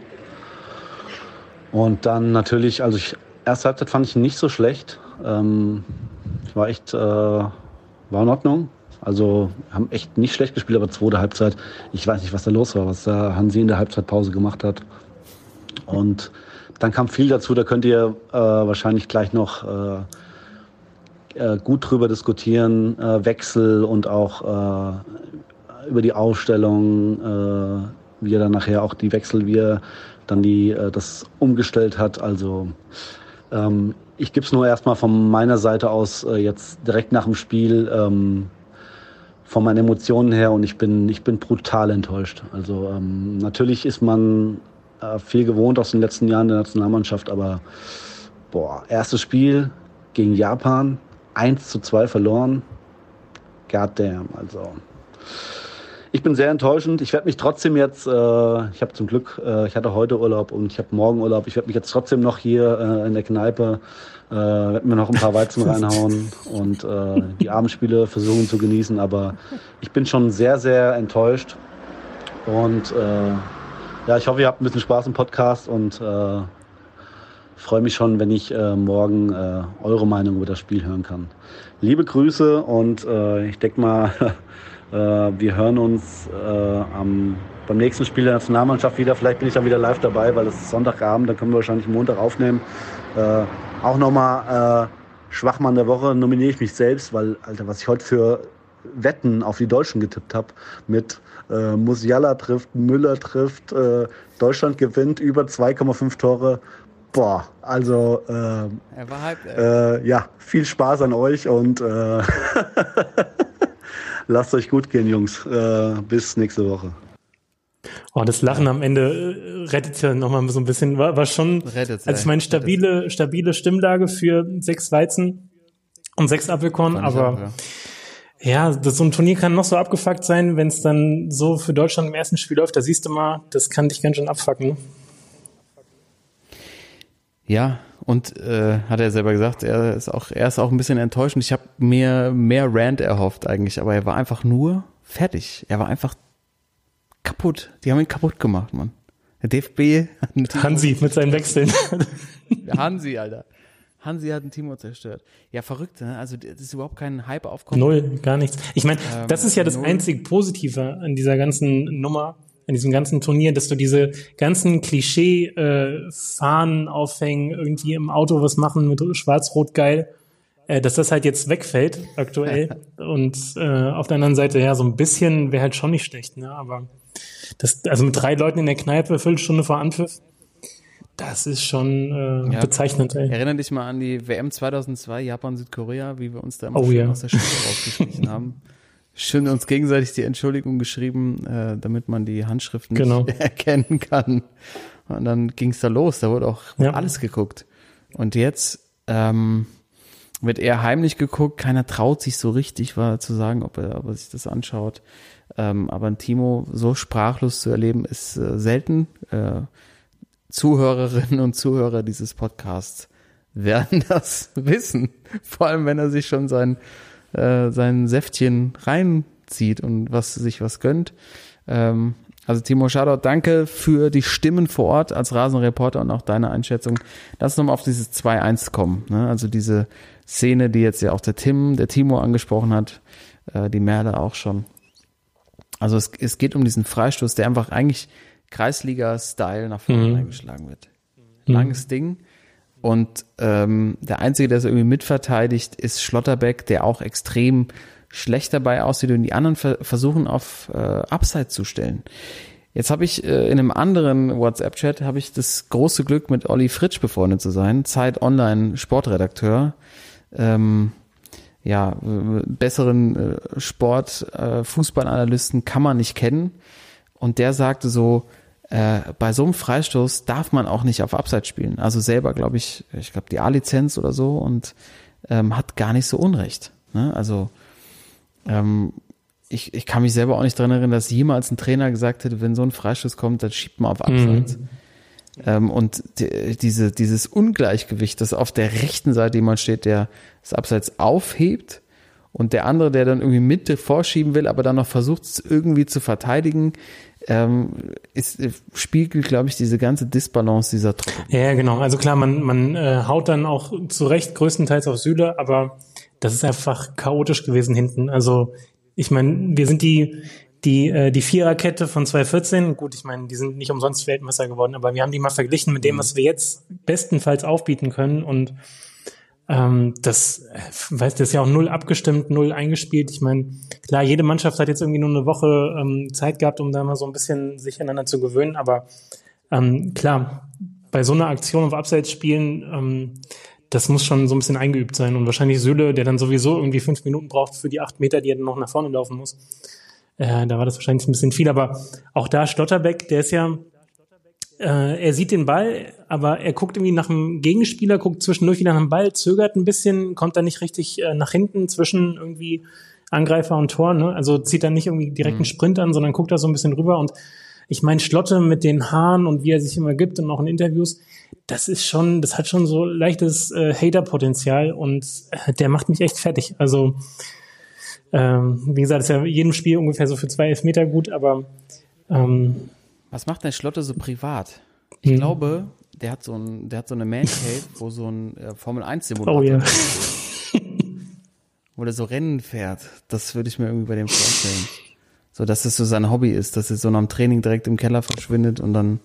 Und dann natürlich, also ich, erste Halbzeit fand ich nicht so schlecht. Ähm, ich war echt, äh, war in Ordnung. Also haben echt nicht schlecht gespielt, aber zweite Halbzeit, ich weiß nicht, was da los war, was da Hansi in der Halbzeitpause gemacht hat. Und dann kam viel dazu, da könnt ihr äh, wahrscheinlich gleich noch äh, äh, gut drüber diskutieren, äh, Wechsel und auch über die Ausstellung, äh, wie er dann nachher auch die Wechsel, wie er dann die, äh, das umgestellt hat. Also ähm, ich gebe es nur erstmal von meiner Seite aus äh, jetzt direkt nach dem Spiel ähm, von meinen Emotionen her und ich bin, ich bin brutal enttäuscht. Also ähm, natürlich ist man äh, viel gewohnt aus den letzten Jahren der Nationalmannschaft, aber boah, erstes Spiel gegen Japan, 1 zu 2 verloren. Goddamn, also. Ich bin sehr enttäuschend. Ich werde mich trotzdem jetzt, äh, ich habe zum Glück, äh, ich hatte heute Urlaub und ich habe morgen Urlaub. Ich werde mich jetzt trotzdem noch hier äh, in der Kneipe, äh, werde mir noch ein paar Weizen <laughs> reinhauen und äh, die Abendspiele versuchen zu genießen. Aber ich bin schon sehr, sehr enttäuscht. Und äh, ja, ich hoffe, ihr habt ein bisschen Spaß im Podcast und äh, freue mich schon, wenn ich äh, morgen äh, eure Meinung über das Spiel hören kann. Liebe Grüße und äh, ich denke mal, <laughs> wir hören uns äh, am, beim nächsten Spiel der Nationalmannschaft wieder. Vielleicht bin ich dann wieder live dabei, weil es ist Sonntagabend, dann können wir wahrscheinlich Montag aufnehmen. Äh, auch nochmal äh, Schwachmann der Woche nominiere ich mich selbst, weil, Alter, was ich heute für Wetten auf die Deutschen getippt habe mit äh, Musiala trifft, Müller trifft, äh, Deutschland gewinnt über 2,5 Tore. Boah, also äh, hyped, äh, ja, viel Spaß an euch und äh, <laughs> lasst euch gut gehen, Jungs. Äh, bis nächste Woche. Oh, das Lachen am Ende äh, rettet ja nochmal so ein bisschen, war, war schon, Rettet's, also ich meine, stabile, stabile Stimmlage für sechs Weizen und sechs Apfelkorn, aber auch, ja. ja, das, so ein Turnier kann noch so abgefuckt sein, wenn es dann so für Deutschland im ersten Spiel läuft, da siehst du mal, das kann dich ganz schön abfucken. Ja, und äh, hat er selber gesagt, er ist auch, er ist auch ein bisschen enttäuscht. Und Ich habe mir mehr Rant erhofft eigentlich, aber er war einfach nur fertig. Er war einfach kaputt. Die haben ihn kaputt gemacht, Mann. Der DFB hat Timo, Hansi mit seinen Wechseln. <laughs> Hansi, Alter. Hansi hat ein Timo zerstört. Ja, verrückt, ne? Also das ist überhaupt kein Hype aufkommen. Null, gar nichts. Ich meine, Ähm, das ist ja das einzig Positive an dieser ganzen Nummer, an diesem ganzen Turnier, dass du diese ganzen Klischee-Fahnen aufhängen, irgendwie im Auto was machen mit Schwarz-Rot geil, äh, dass das halt jetzt wegfällt aktuell. <laughs> Und äh, auf der anderen Seite, ja, so ein bisschen wäre halt schon nicht schlecht, ne? Aber das, also mit drei Leuten in der Kneipe, Viertelstunde vor Anpfiff, das ist schon äh, Ja. bezeichnend, ey. Erinnere dich mal an die WM 2002, Japan, Südkorea, wie wir uns da immer Oh ja. aus der Schule rausgeschlichen haben. <laughs> Schön uns gegenseitig die Entschuldigung geschrieben, äh, damit man die Handschrift nicht Genau. <laughs> erkennen kann. Und dann ging's da los, da wurde auch Ja. alles geguckt. Und jetzt ähm, wird eher heimlich geguckt, keiner traut sich so richtig war zu sagen, ob er, ob er sich das anschaut. Ähm, aber ein Timo so sprachlos zu erleben, ist äh, selten. Äh, Zuhörerinnen und Zuhörer dieses Podcasts werden <laughs> das wissen. Vor allem, wenn er sich schon sein, äh, sein Säftchen reinzieht und was sich was gönnt. Ähm, also Timo Shoutout, danke für die Stimmen vor Ort als Rasenreporter und auch deine Einschätzung. Lass uns nochmal auf dieses 2-1 kommen. Ne? Also diese Szene, die jetzt ja auch der Tim, der Timo angesprochen hat, äh, die Merle auch schon. Also es, es geht um diesen Freistoß, der einfach eigentlich Kreisliga-Style nach vorne Mhm. eingeschlagen wird. Langes Ding. Und ähm, der Einzige, der es irgendwie mitverteidigt, ist Schlotterbeck, der auch extrem schlecht dabei aussieht und die anderen ver versuchen auf äh, Upside zu stellen. Jetzt habe ich äh, in einem anderen WhatsApp-Chat habe ich das große Glück, mit Olli Fritsch befreundet zu sein, Zeit Online Sportredakteur. Ähm, ja, besseren äh, Sport, äh, Fußballanalysten kann man nicht kennen. Und der sagte so, äh, bei so einem Freistoß darf man auch nicht auf Abseits spielen. Also selber, glaube ich, ich glaube die A-Lizenz oder so und ähm, hat gar nicht so Unrecht. Ne? Also ähm, ich, ich kann mich selber auch nicht dran erinnern, dass jemals ein Trainer gesagt hätte, wenn so ein Freistoß kommt, dann schiebt man auf Abseits. Mhm. Ähm, und die, diese, dieses Ungleichgewicht, dass auf der rechten Seite jemand steht, der das Abseits aufhebt und der andere, der dann irgendwie Mitte vorschieben will, aber dann noch versucht, es irgendwie zu verteidigen, ähm, ist, spiegelt, glaube ich, diese ganze Disbalance dieser Truppe. Ja, genau. Also klar, man, man äh, haut dann auch zu Recht größtenteils auf Süle, aber das ist einfach chaotisch gewesen hinten. Also ich meine, wir sind die, die, äh, die Viererkette von 2014, gut, ich meine, die sind nicht umsonst Weltmeister geworden, aber wir haben die mal verglichen mit dem, mhm. was wir jetzt bestenfalls aufbieten können und ähm, das, weiß, das ist ja auch null abgestimmt, null eingespielt. Ich meine, klar, jede Mannschaft hat jetzt irgendwie nur eine Woche ähm, Zeit gehabt, um da mal so ein bisschen sich aneinander zu gewöhnen, aber ähm, klar, bei so einer Aktion auf Abseits spielen, ähm, das muss schon so ein bisschen eingeübt sein. Und wahrscheinlich Süle, der dann sowieso irgendwie fünf Minuten braucht für die acht Meter, die er dann noch nach vorne laufen muss. Äh, da war das wahrscheinlich ein bisschen viel. Aber auch da Stotterbeck, der ist ja, äh, er sieht den Ball, aber er guckt irgendwie nach dem Gegenspieler, guckt zwischendurch wieder nach dem Ball, zögert ein bisschen, kommt dann nicht richtig äh, nach hinten zwischen irgendwie Angreifer und Tor. Ne? Also zieht dann nicht irgendwie direkt einen mhm. Sprint an, sondern guckt da so ein bisschen rüber. Und ich meine, Schlotte mit den Haaren und wie er sich immer gibt und auch in Interviews, das ist schon, das hat schon so leichtes äh, Hater-Potenzial und äh, der macht mich echt fertig. Also, ähm, wie gesagt, ist ja jedem Spiel ungefähr so für zwei Elfmeter gut, aber ähm, was macht denn Schlotte so privat? Ich hm. glaube, der hat so ein, der hat so eine Man Cave, wo so ein äh, Formel 1 Simulator oh, ja. wo der so Rennen fährt. Das würde ich mir irgendwie bei dem vorstellen. So, dass es so sein Hobby ist, dass er so nach dem Training direkt im Keller verschwindet und dann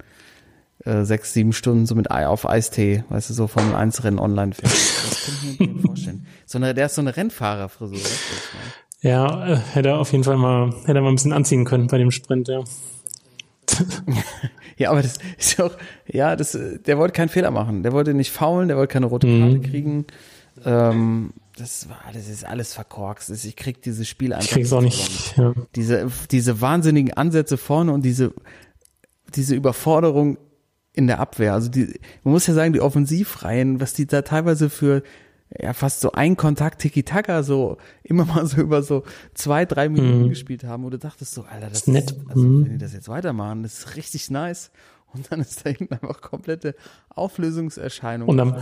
äh, sechs, sieben Stunden so mit Ei auf Eistee, weißt du, so Formel 1 Rennen online fährt. Das kann ich mir vorstellen. So eine, der ist so eine Rennfahrerfrisur, Ja, äh, hätte er auf jeden Fall mal, hätte er mal ein bisschen anziehen können bei dem Sprint, ja. <laughs> ja, aber das ist auch, ja, das, der wollte keinen Fehler machen. Der wollte nicht faulen, der wollte keine rote Karte mhm. kriegen. Ähm, das war, das ist alles verkorkst. Ich krieg dieses Spiel einfach. Ich krieg's auch nicht. Ja. Diese, diese wahnsinnigen Ansätze vorne und diese, diese Überforderung in der Abwehr. Also die, man muss ja sagen, die Offensivreihen, was die da teilweise für ja fast so ein Kontakt Tiki-Taka so immer mal so über so zwei, drei Minuten mhm. gespielt haben, wo du dachtest so, Alter, das ist nett. also, mhm. wenn die das jetzt weitermachen, das ist richtig nice. Und dann ist da hinten einfach komplette Auflösungserscheinung. Und am,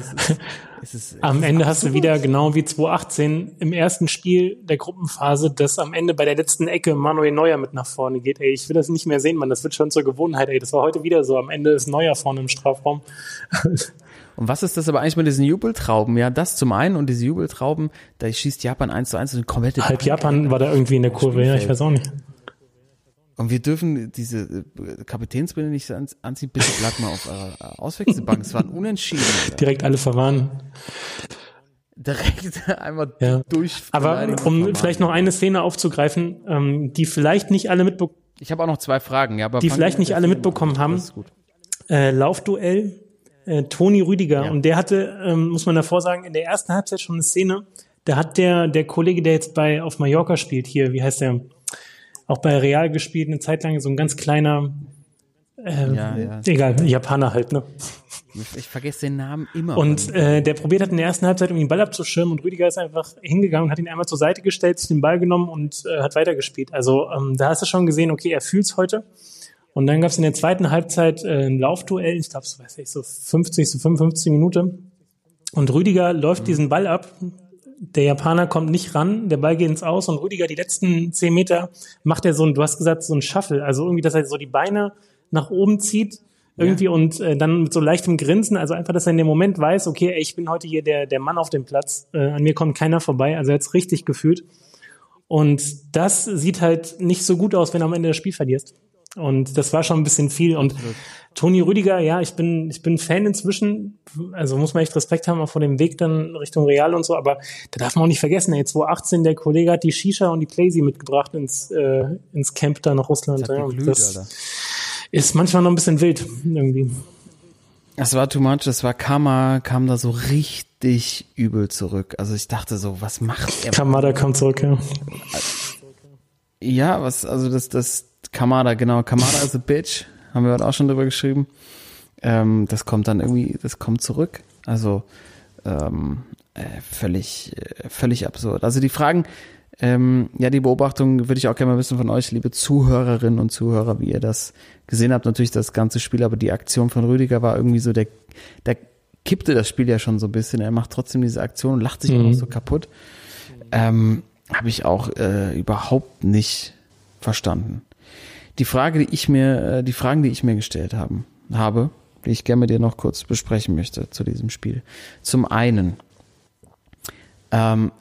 es ist, <laughs> es am Ende hast du wieder genau wie 2018 im ersten Spiel der Gruppenphase, dass am Ende bei der letzten Ecke Manuel Neuer mit nach vorne geht. Ey, ich will das nicht mehr sehen, man. Das wird schon zur Gewohnheit. Ey, das war heute wieder so. Am Ende ist Neuer vorne im Strafraum. <laughs> Und was ist das aber eigentlich mit diesen Jubeltrauben? Ja, das zum einen und diese Jubeltrauben, da schießt Japan eins zu eins und komplette. Halb Japan war da irgendwie in der Kurve, ja, ich weiß auch nicht. Und wir dürfen diese äh, Kapitänsbinde nicht anziehen. Bitte bleibt mal auf eurer Auswechselbank. Es waren unentschieden. Alter. Direkt alle verwarnen. Direkt <laughs> einmal ja. durch. Aber um vielleicht noch eine Szene aufzugreifen, ähm, die vielleicht nicht alle mitbekommen. Ich habe auch noch zwei Fragen, ja, aber die vielleicht nicht alle mitbekommen haben. Äh, Laufduell äh, Toni Rüdiger ja. und der hatte, ähm, muss man davor sagen, in der ersten Halbzeit schon eine Szene. Da hat der der Kollege, der jetzt bei auf Mallorca spielt, hier, wie heißt der? auch bei Real gespielt, eine Zeit lang so ein ganz kleiner, äh, ja, ja. egal, Japaner halt, ne? Ich vergesse den Namen immer. Und äh, der probiert hat in der ersten Halbzeit, um den Ball abzuschirmen und Rüdiger ist einfach hingegangen und hat ihn einmal zur Seite gestellt, sich den Ball genommen und äh, hat weitergespielt. Also ähm, da hast du schon gesehen, okay, er fühlt's heute. Und dann gab es in der zweiten Halbzeit äh, ein Laufduell, ich glaube, so, weiß ich, so 50, so 55 Minuten. Und Rüdiger läuft mhm. diesen Ball ab, der Japaner kommt nicht ran, der Ball geht ins Aus und Rüdiger die letzten zehn Meter macht er so ein, du hast gesagt, so ein Shuffle, also irgendwie, dass er so die Beine nach oben zieht irgendwie ja. und äh, dann mit so leichtem Grinsen, also einfach, dass er in dem Moment weiß, okay, ey, ich bin heute hier der, der Mann auf dem Platz, äh, an mir kommt keiner vorbei, also er hat's richtig gefühlt. Und das sieht halt nicht so gut aus, wenn du am Ende das Spiel verlierst. Und das war schon ein bisschen viel. Und Absolut. Toni Rüdiger, ja, ich bin, ich bin Fan inzwischen. Also muss man echt Respekt haben, auch vor dem Weg dann Richtung Real und so. Aber da darf man auch nicht vergessen, ey, 2018, der Kollege hat die Shisha und die Playsee mitgebracht ins, äh, ins Camp da nach Russland. Das, ja. geglüht, das Alter. ist manchmal noch ein bisschen wild irgendwie. Das war too much, das war Karma, kam da so richtig richtig übel zurück. Also ich dachte so, was macht er? Kamada kommt zurück, ja. Ja, was, also das, das Kamada, genau, Kamada is a bitch, haben wir heute auch schon drüber geschrieben. Ähm, das kommt dann irgendwie, das kommt zurück. Also ähm, äh, völlig, äh, völlig absurd. Also die Fragen, ähm, ja, die Beobachtung würde ich auch gerne mal wissen von euch, liebe Zuhörerinnen und Zuhörer, wie ihr das gesehen habt. Natürlich das ganze Spiel, aber die Aktion von Rüdiger war irgendwie so, der, der kippte das Spiel ja schon so ein bisschen. Er macht trotzdem diese Aktion und lacht sich Mhm. auch noch so kaputt. Ähm, Habe ich auch äh, überhaupt nicht verstanden. Die Frage, die ich mir, äh, die Fragen, die ich mir gestellt haben, habe, die ich gerne mit dir noch kurz besprechen möchte zu diesem Spiel. Zum einen, ähm,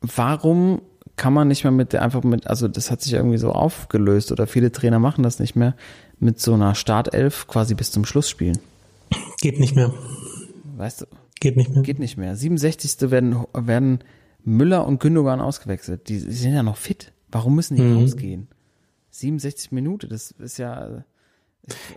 warum kann man nicht mehr mit der einfach mit, also das hat sich irgendwie so aufgelöst oder viele Trainer machen das nicht mehr, mit so einer Startelf quasi bis zum Schluss spielen. Geht nicht mehr. Weißt du, Geht nicht mehr. geht nicht mehr. 67. werden, werden Müller und Gündogan ausgewechselt. Die, die sind ja noch fit. Warum müssen die Mhm. rausgehen? 67 Minuten, das ist ja,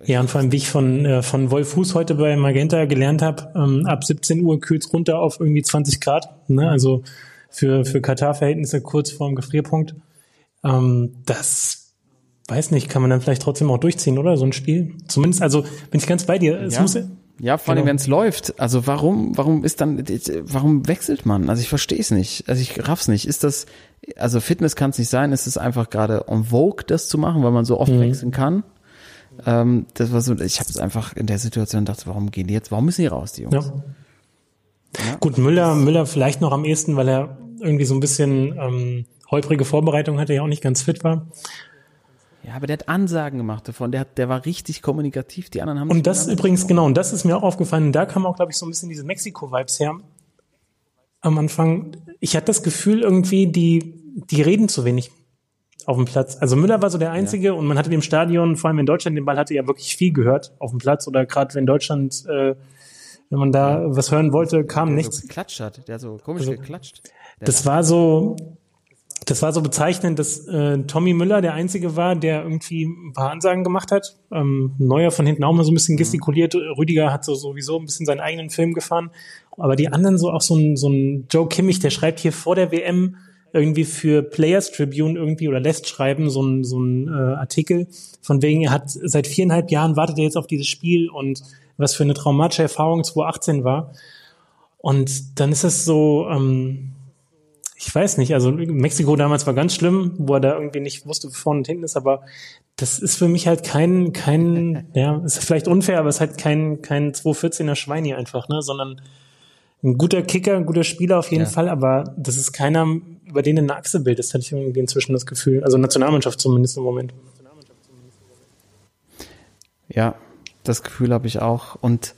Ja, und vor allem, wie ich von, äh, von Wolf Fuß heute bei Magenta gelernt habe, ähm, ab 17 Uhr kühlt's runter auf irgendwie 20 Grad. Ne? Also für, für Katar-Verhältnisse kurz vorm Gefrierpunkt. Ähm, das weiß nicht, kann man dann vielleicht trotzdem auch durchziehen, oder? So ein Spiel. Zumindest, also bin ich ganz bei dir. Es Ja. muss, Ja, vor allem, Genau. wenn es läuft. Also warum, warum ist dann, warum wechselt man? Also ich verstehe es nicht. Also ich raff's nicht. Ist das, also Fitness kann es nicht sein. Ist es einfach gerade en vogue, das zu machen, weil man so oft Mhm. wechseln kann? Ähm, das war so, ich habe es einfach in der Situation gedacht, warum gehen die jetzt, warum müssen die raus, die Jungs? Ja. Gut, Müller, Müller vielleicht noch am ehesten, weil er irgendwie so ein bisschen ähm, holprige Vorbereitung hatte, ja auch nicht ganz fit war. Ja, aber der hat Ansagen gemacht davon. Der, hat, der war richtig kommunikativ. Die anderen haben Und das übrigens, genau, und das ist mir auch aufgefallen, da kam auch, glaube ich, so ein bisschen diese Mexiko-Vibes her. Am Anfang, ich hatte das Gefühl irgendwie, die, die reden zu wenig auf dem Platz. Also Müller war so der Einzige und man hatte im Stadion, vor allem in Deutschland, den Ball hatte ja wirklich viel gehört auf dem Platz oder gerade wenn Deutschland, äh, wenn man da was hören wollte, kam der nichts. so geklatscht hat. Der so komisch Also, geklatscht. Der Das war so, das war so bezeichnend, dass äh, Tommy Müller der Einzige war, der irgendwie ein paar Ansagen gemacht hat. Ähm, Neuer von hinten auch mal so ein bisschen gestikuliert. Rüdiger hat so sowieso ein bisschen seinen eigenen Film gefahren. Aber die anderen so auch so ein, so ein Joe Kimmich, der schreibt hier vor der WM irgendwie für Players Tribune irgendwie oder lässt schreiben so ein, so ein äh, Artikel von wegen, er hat seit viereinhalb Jahren wartet er jetzt auf dieses Spiel und was für eine traumatische Erfahrung 2018 war. Und dann ist es so, ähm, ich weiß nicht, also Mexiko damals war ganz schlimm, wo er da irgendwie nicht wusste, wo vorne und hinten ist, aber das ist für mich halt kein, kein, <laughs> ja, ist vielleicht unfair, aber es ist halt kein, kein 214er Schweini einfach, ne, sondern ein guter Kicker, ein guter Spieler auf jeden Ja. Fall, aber das ist keiner, über den du eine Achse bildest, hatte ich irgendwie inzwischen das Gefühl. Also Nationalmannschaft zumindest im Moment. Ja, das Gefühl habe ich auch. Und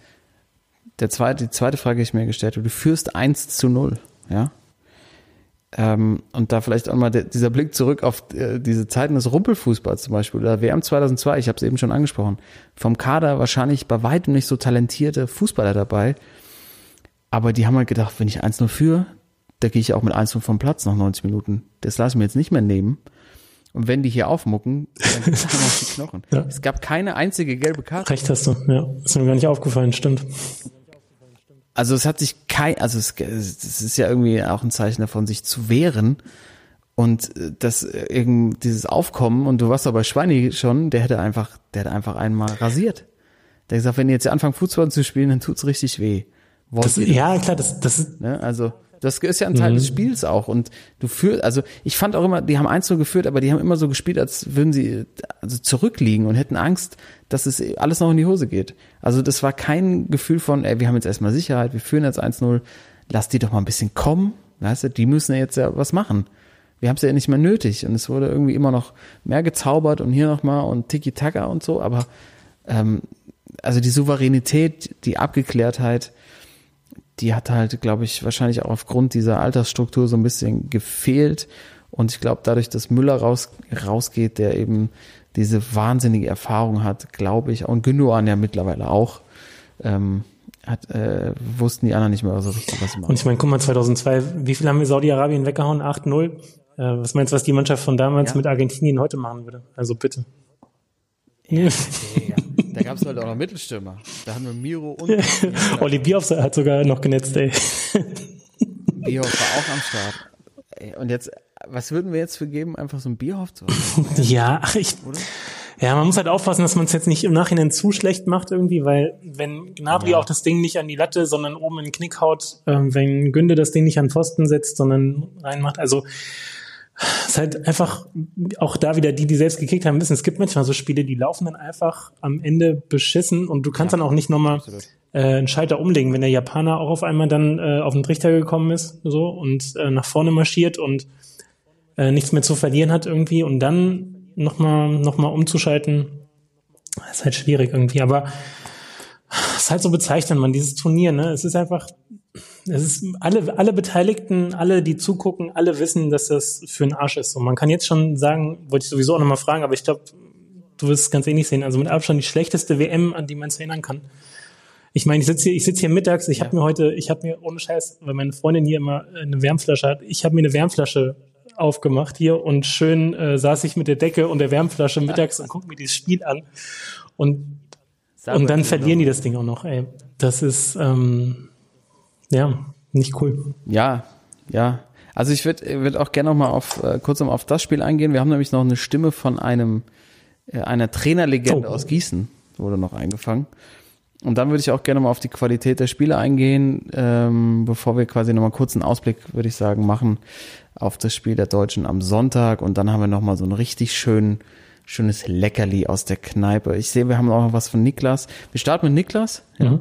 der zweite, die zweite Frage, die ich mir gestellt habe, du führst 1 zu 0, ja? Ähm, und da vielleicht auch mal der, dieser Blick zurück auf äh, diese Zeiten des Rumpelfußballs zum Beispiel, oder WM 2002, ich habe es eben schon angesprochen, vom Kader wahrscheinlich bei weitem nicht so talentierte Fußballer dabei, aber die haben halt gedacht, wenn ich 1-0 führe, da gehe ich auch mit 1-0 vom Platz nach 90 Minuten. Das lasse ich mir jetzt nicht mehr nehmen. Und wenn die hier aufmucken, dann gibt's mir auf die Knochen. <laughs> Ja. Es gab keine einzige gelbe Karte. Recht hast du, ja. Ist mir gar nicht aufgefallen, stimmt. Also es hat sich kein, also es, es ist ja irgendwie auch ein Zeichen davon, sich zu wehren. Und äh, das äh, irgend dieses Aufkommen, und du warst doch bei Schweini schon, der hätte einfach, der hätte einfach einmal rasiert. Der hat gesagt, wenn ihr jetzt anfangt Fußball zu spielen, dann tut's richtig weh. Wollt Das, ja, klar, das, das ist, Ne? Also das ist ja ein Teil des Spiels auch. Und du führst, also ich fand auch immer, die haben eins geführt, aber die haben immer so gespielt, als würden sie also zurückliegen und hätten Angst, dass es alles noch in die Hose geht. Also das war kein Gefühl von, ey, wir haben jetzt erstmal Sicherheit, wir führen jetzt 1-0, lass die doch mal ein bisschen kommen. Weißt du, die müssen ja jetzt ja was machen. Wir haben es ja nicht mehr nötig. Und es wurde irgendwie immer noch mehr gezaubert und hier nochmal und Tiki-Taka und so, aber ähm, also die Souveränität, die Abgeklärtheit, die hat halt, glaube ich, wahrscheinlich auch aufgrund dieser Altersstruktur so ein bisschen gefehlt. Und ich glaube, dadurch, dass Müller raus, rausgeht, der eben diese wahnsinnige Erfahrung hat, glaube ich, und Gündogan ja mittlerweile auch, ähm, hat, äh, wussten die anderen nicht mehr so richtig, was sie Und machen. ich meine, guck mal, 2002, wie viel haben wir Saudi-Arabien weggehauen? 8-0? Äh, was meinst du, was die Mannschaft von damals Ja. mit Argentinien heute machen würde? Also bitte. Da <laughs> Da gab es halt auch noch Mittelstürmer. Da haben wir Miro und <laughs> Olli Bierhoff hat sogar noch genetzt, ey. <laughs> Bierhoff war auch am Start. Ey, Und jetzt, was würden wir jetzt für geben? Einfach so ein Bierhoff zu <laughs> Ja, ach, ich, ja, man muss halt aufpassen, dass man es jetzt nicht im Nachhinein zu schlecht macht irgendwie, weil wenn Gnabry auch das Ding nicht an die Latte, sondern oben in den Knick haut, ähm, wenn Günde das Ding nicht an Pfosten setzt, sondern reinmacht, also es ist halt einfach auch da wieder die, die selbst gekickt haben, wissen, es gibt manchmal so Spiele, die laufen dann einfach am Ende beschissen und du kannst dann auch nicht nochmal äh, einen Schalter umlegen, wenn der Japaner auch auf einmal dann äh, auf den Trichter gekommen ist so und äh, nach vorne marschiert und äh, nichts mehr zu verlieren hat irgendwie und dann nochmal noch mal umzuschalten, ist halt schwierig irgendwie, aber es ist halt so bezeichnend, man, dieses Turnier, ne? Es ist einfach, es ist alle, alle Beteiligten, alle, die zugucken, alle wissen, dass das für einen Arsch ist. Und man kann jetzt schon sagen, wollte ich sowieso auch nochmal fragen, aber ich glaube, du wirst es ganz ähnlich sehen. Also mit Abstand die schlechteste WM, an die man sich erinnern kann. Ich meine, ich sitze hier, ich sitze hier mittags, ich habe mir heute, ich habe mir ohne Scheiß, weil meine Freundin hier immer eine Wärmflasche hat, ich habe mir eine Wärmflasche aufgemacht hier und schön äh, saß ich mit der Decke und der Wärmflasche mittags und guck mir dieses Spiel an. Und, und dann verlieren die das Ding auch noch, ey. Das ist ähm, ja nicht cool. Ja, ja. Also ich würde würd auch gerne noch mal auf äh, kurz mal auf das Spiel eingehen. Wir haben nämlich noch eine Stimme von einem äh, einer Trainerlegende Oh. aus Gießen wurde noch eingefangen. Und dann würde ich auch gerne mal auf die Qualität der Spiele eingehen, ähm, bevor wir quasi noch mal kurz einen Ausblick, würde ich sagen, machen auf das Spiel der Deutschen am Sonntag. Und dann haben wir noch mal so ein richtig schön, schönes Leckerli aus der Kneipe. Ich sehe, wir haben auch noch was von Niklas. Wir starten mit Niklas. Ja.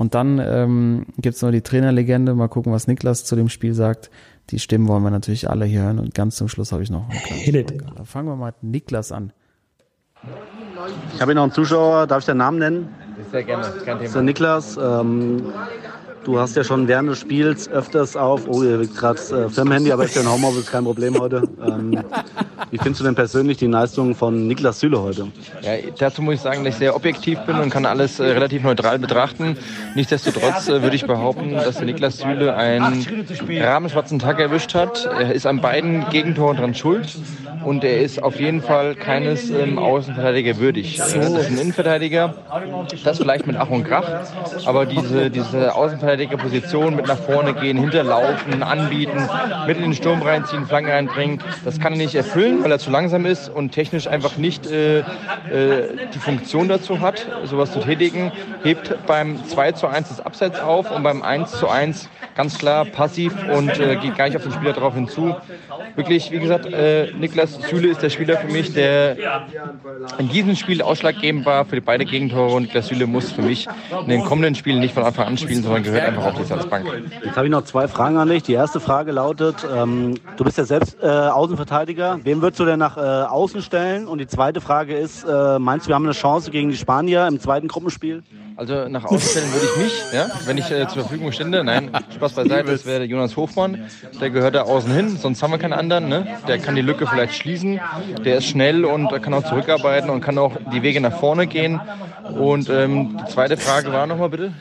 Und dann ähm, gibt's noch die Trainerlegende. Mal gucken, was Niklas zu dem Spiel sagt. Die Stimmen wollen wir natürlich alle hier hören. Und ganz zum Schluss habe ich noch einen fangen wir mal mit Niklas an. Ich habe hier noch einen Zuschauer, darf ich den Namen nennen? Sehr gerne, kein Das ist der Niklas. Ähm, du hast ja schon während des Spiels öfters auf, oh, ihr liegt gerade äh, Firmenhandy, aber ja ein Homeoffice, kein Problem heute. Ähm, wie findest du denn persönlich die Leistung von Niklas Süle heute? Ja, dazu muss ich sagen, dass ich sehr objektiv bin und kann alles äh, relativ neutral betrachten. Nichtsdestotrotz äh, würde ich behaupten, dass der Niklas Süle einen rahmenschwarzen Tag erwischt hat. Er ist an beiden Gegentoren dran schuld und er ist auf jeden Fall keines ähm, Außenverteidiger würdig. Das ist ein Innenverteidiger, das vielleicht mit Ach und Krach, aber diese, diese Außenverteidigerposition mit nach vorne gehen, hinterlaufen, anbieten, mit in den Sturm reinziehen, Flanken reinbringen, das kann er nicht erfüllen, weil er zu langsam ist und technisch einfach nicht äh, äh, die Funktion dazu hat, sowas zu tätigen. Hebt beim 2 zu 1 das Abseits auf und beim 1 zu 1 ganz klar passiv und äh, geht gar nicht auf den Spieler drauf hinzu. Wirklich, wie gesagt, äh, Niklas Süle ist der Spieler für mich, der in diesem Spiel ausschlaggebend war für die beide Gegentore und Niklas Süle muss für mich in den kommenden Spielen nicht von Anfang an spielen, sondern gehört einfach auf die Salzbank. Jetzt habe ich noch zwei Fragen an dich. Die erste Frage lautet, ähm, du bist ja selbst äh, Außenverteidiger. Wem würdest du denn nach äh, außen stellen? Und die zweite Frage ist, äh, meinst du, wir haben eine Chance gegen die Spanier im zweiten Gruppenspiel? Also nach außen stellen würde ich mich, ja, wenn ich äh, zur Verfügung stände. Nein, Spaß beiseite, das wäre Jonas Hofmann. Der gehört da außen hin, sonst haben wir keinen anderen. Ne? Der kann die Lücke vielleicht schließen. Der ist schnell und kann auch zurückarbeiten und kann auch die Wege nach vorne gehen. Und ähm, die zweite Frage war nochmal bitte.